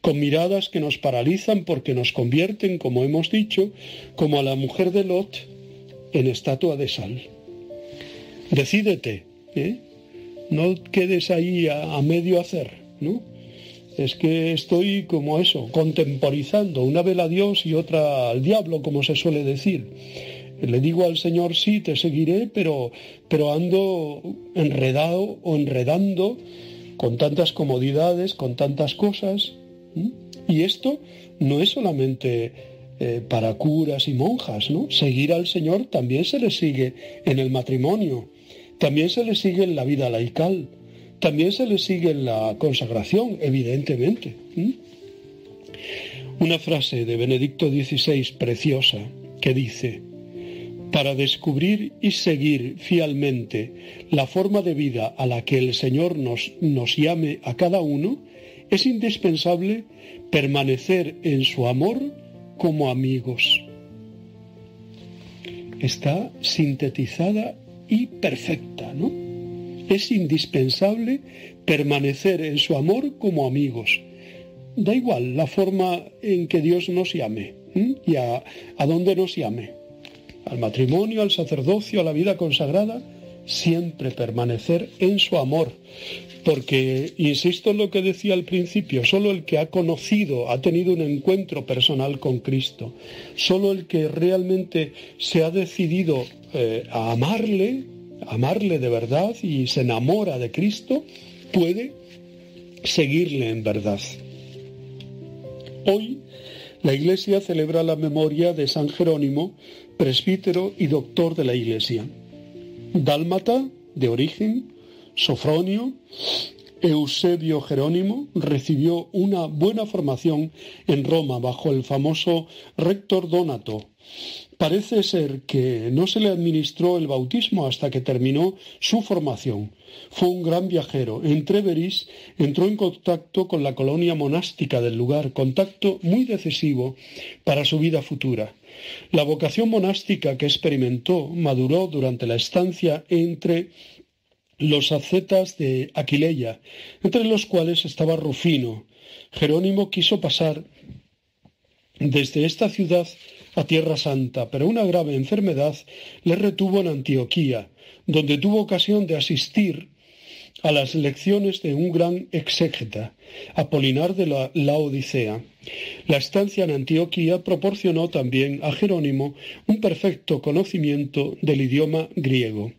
con miradas que nos paralizan porque nos convierten, como hemos dicho, como a la mujer de Lot, en estatua de sal. Decídete, ¿eh? no quedes ahí a, a medio hacer, ¿no? Es que estoy como eso, contemporizando, una vela a Dios y otra al diablo, como se suele decir le digo al Señor, sí, te seguiré, pero, pero ando enredado o enredando con tantas comodidades, con tantas cosas. Y esto no es solamente eh, para curas y monjas, ¿no? Seguir al Señor también se le sigue en el matrimonio, también se le sigue en la vida laical, también se le sigue en la consagración, evidentemente. Una frase de Benedicto XVI preciosa que dice, para descubrir y seguir fielmente la forma de vida a la que el Señor nos, nos llame a cada uno, es indispensable permanecer en su amor como amigos. Está sintetizada y perfecta, ¿no? Es indispensable permanecer en su amor como amigos. Da igual la forma en que Dios nos llame y a, a dónde nos llame. Al matrimonio, al sacerdocio, a la vida consagrada, siempre permanecer en su amor, porque, insisto en lo que decía al principio, solo el que ha conocido, ha tenido un encuentro personal con Cristo, solo el que realmente se ha decidido eh, a amarle, amarle de verdad y se enamora de Cristo, puede seguirle en verdad. Hoy la Iglesia celebra la memoria de San Jerónimo, presbítero y doctor de la Iglesia. Dálmata, de origen, Sofronio, Eusebio Jerónimo recibió una buena formación en Roma bajo el famoso rector Donato. Parece ser que no se le administró el bautismo hasta que terminó su formación. Fue un gran viajero. En Treveris entró en contacto con la colonia monástica del lugar, contacto muy decisivo para su vida futura. La vocación monástica que experimentó maduró durante la estancia entre los ascetas de Aquileia, entre los cuales estaba Rufino. Jerónimo quiso pasar desde esta ciudad a Tierra Santa, pero una grave enfermedad le retuvo en Antioquía, donde tuvo ocasión de asistir a las lecciones de un gran exégeta, Apolinar de la Laodicea. La estancia en Antioquía proporcionó también a Jerónimo un perfecto conocimiento del idioma griego.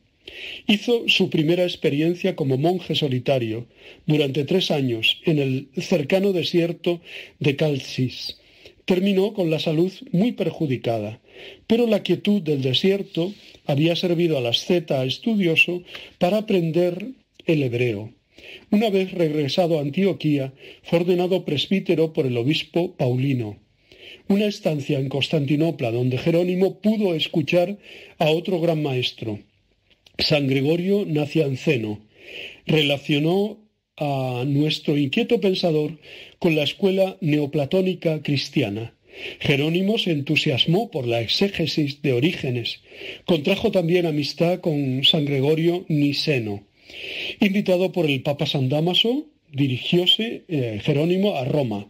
Hizo su primera experiencia como monje solitario durante tres años en el cercano desierto de Calcis. Terminó con la salud muy perjudicada, pero la quietud del desierto había servido al asceta estudioso para aprender el hebreo. Una vez regresado a Antioquía, fue ordenado presbítero por el obispo Paulino. Una estancia en Constantinopla donde Jerónimo pudo escuchar a otro gran maestro, San Gregorio Nacianceno relacionó a nuestro inquieto pensador con la escuela neoplatónica cristiana. Jerónimo se entusiasmó por la exégesis de Orígenes. Contrajo también amistad con San Gregorio Niceno. Invitado por el Papa San Damaso, dirigióse eh, Jerónimo a Roma.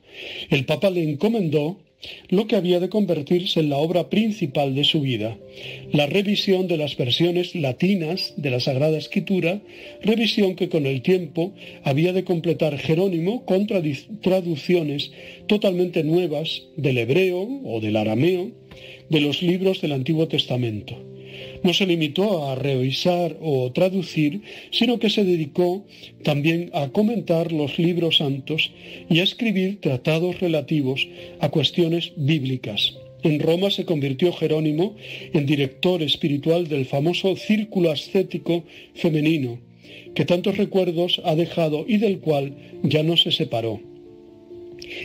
El Papa le encomendó lo que había de convertirse en la obra principal de su vida, la revisión de las versiones latinas de la Sagrada Escritura, revisión que con el tiempo había de completar Jerónimo con traducciones totalmente nuevas del hebreo o del arameo de los libros del Antiguo Testamento no se limitó a revisar o traducir, sino que se dedicó también a comentar los libros santos y a escribir tratados relativos a cuestiones bíblicas. En Roma se convirtió Jerónimo en director espiritual del famoso Círculo Ascético Femenino, que tantos recuerdos ha dejado y del cual ya no se separó.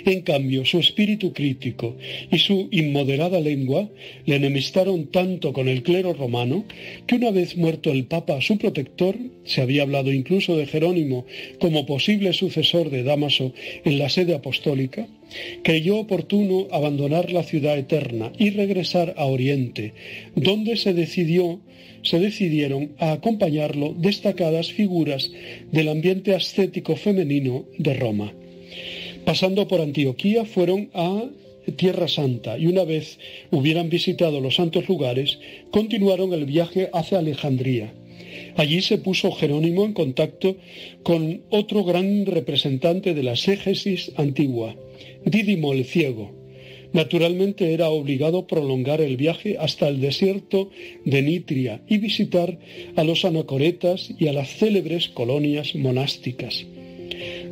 En cambio, su espíritu crítico y su inmoderada lengua le enemistaron tanto con el clero romano que una vez muerto el Papa su protector, se había hablado incluso de Jerónimo como posible sucesor de Damaso en la sede apostólica, creyó oportuno abandonar la ciudad eterna y regresar a Oriente, donde se decidió se decidieron a acompañarlo destacadas figuras del ambiente ascético femenino de Roma. Pasando por Antioquía fueron a Tierra Santa y una vez hubieran visitado los santos lugares, continuaron el viaje hacia Alejandría. Allí se puso Jerónimo en contacto con otro gran representante de la ségesis antigua, Dídimo el Ciego. Naturalmente era obligado prolongar el viaje hasta el desierto de Nitria y visitar a los anacoretas y a las célebres colonias monásticas.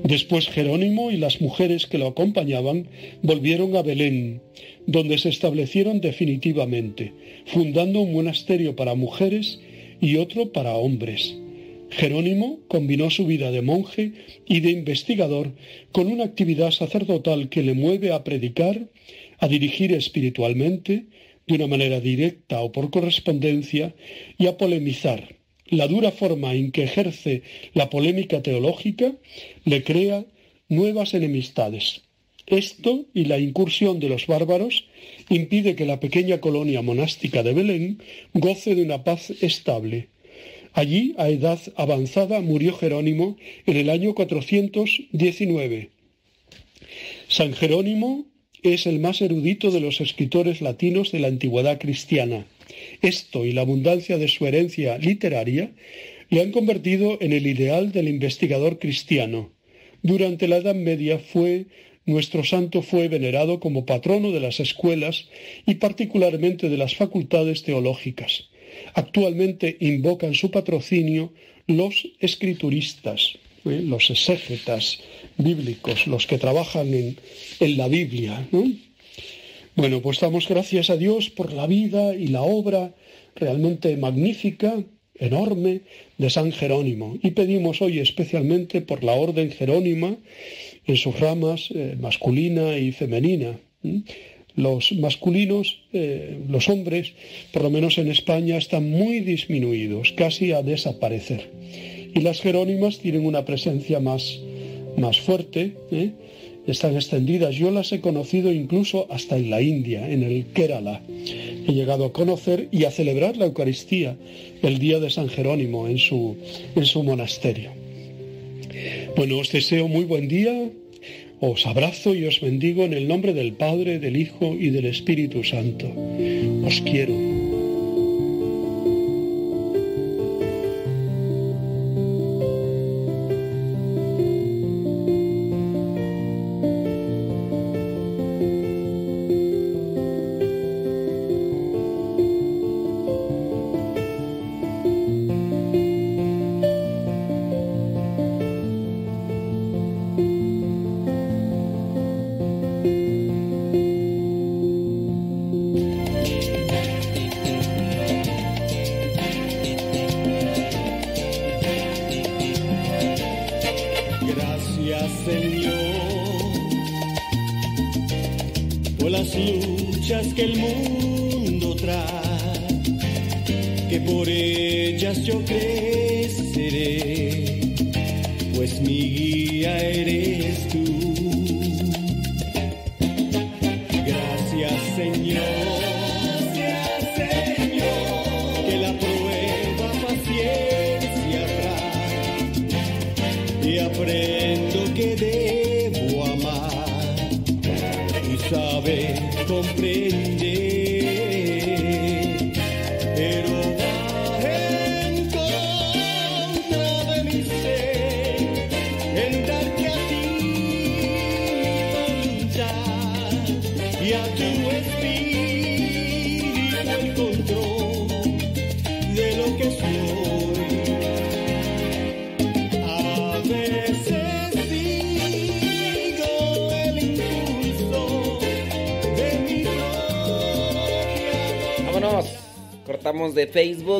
Después Jerónimo y las mujeres que lo acompañaban volvieron a Belén, donde se establecieron definitivamente, fundando un monasterio para mujeres y otro para hombres. Jerónimo combinó su vida de monje y de investigador con una actividad sacerdotal que le mueve a predicar, a dirigir espiritualmente, de una manera directa o por correspondencia, y a polemizar. La dura forma en que ejerce la polémica teológica le crea nuevas enemistades. Esto y la incursión de los bárbaros impide que la pequeña colonia monástica de Belén goce de una paz estable. Allí, a edad avanzada, murió Jerónimo en el año 419. San Jerónimo es el más erudito de los escritores latinos de la antigüedad cristiana. Esto y la abundancia de su herencia literaria le han convertido en el ideal del investigador cristiano. Durante la Edad Media fue nuestro santo fue venerado como patrono de las escuelas y particularmente de las facultades teológicas. Actualmente invocan su patrocinio los escrituristas, ¿eh? los exégetas bíblicos, los que trabajan en, en la Biblia. Bueno, pues damos gracias a Dios por la vida y la obra realmente magnífica, enorme, de San Jerónimo. Y pedimos hoy especialmente por la orden jerónima en sus ramas eh, masculina y femenina. Los masculinos, eh, los hombres, por lo menos en España, están muy disminuidos, casi a desaparecer. Y las jerónimas tienen una presencia más, más fuerte, ¿eh? Están extendidas. Yo las he conocido incluso hasta en la India, en el Kerala. He llegado a conocer y a celebrar la Eucaristía el día de San Jerónimo en su, en su monasterio. Bueno, os deseo muy buen día, os abrazo y os bendigo en el nombre del Padre, del Hijo y del Espíritu Santo. Os quiero.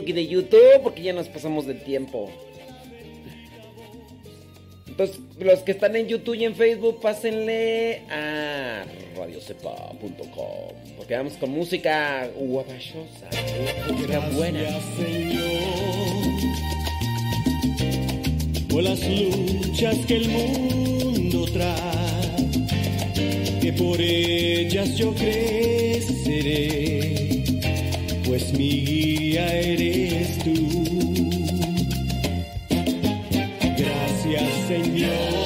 Facebook y de YouTube porque ya nos pasamos del tiempo. Entonces, los que están en YouTube y en Facebook, pásenle a radiocepa.com. Porque vamos con música guapachosa, buena. por las luchas que el mundo trae, que por ellas yo creceré pues mi guía eres tú. Gracias Señor.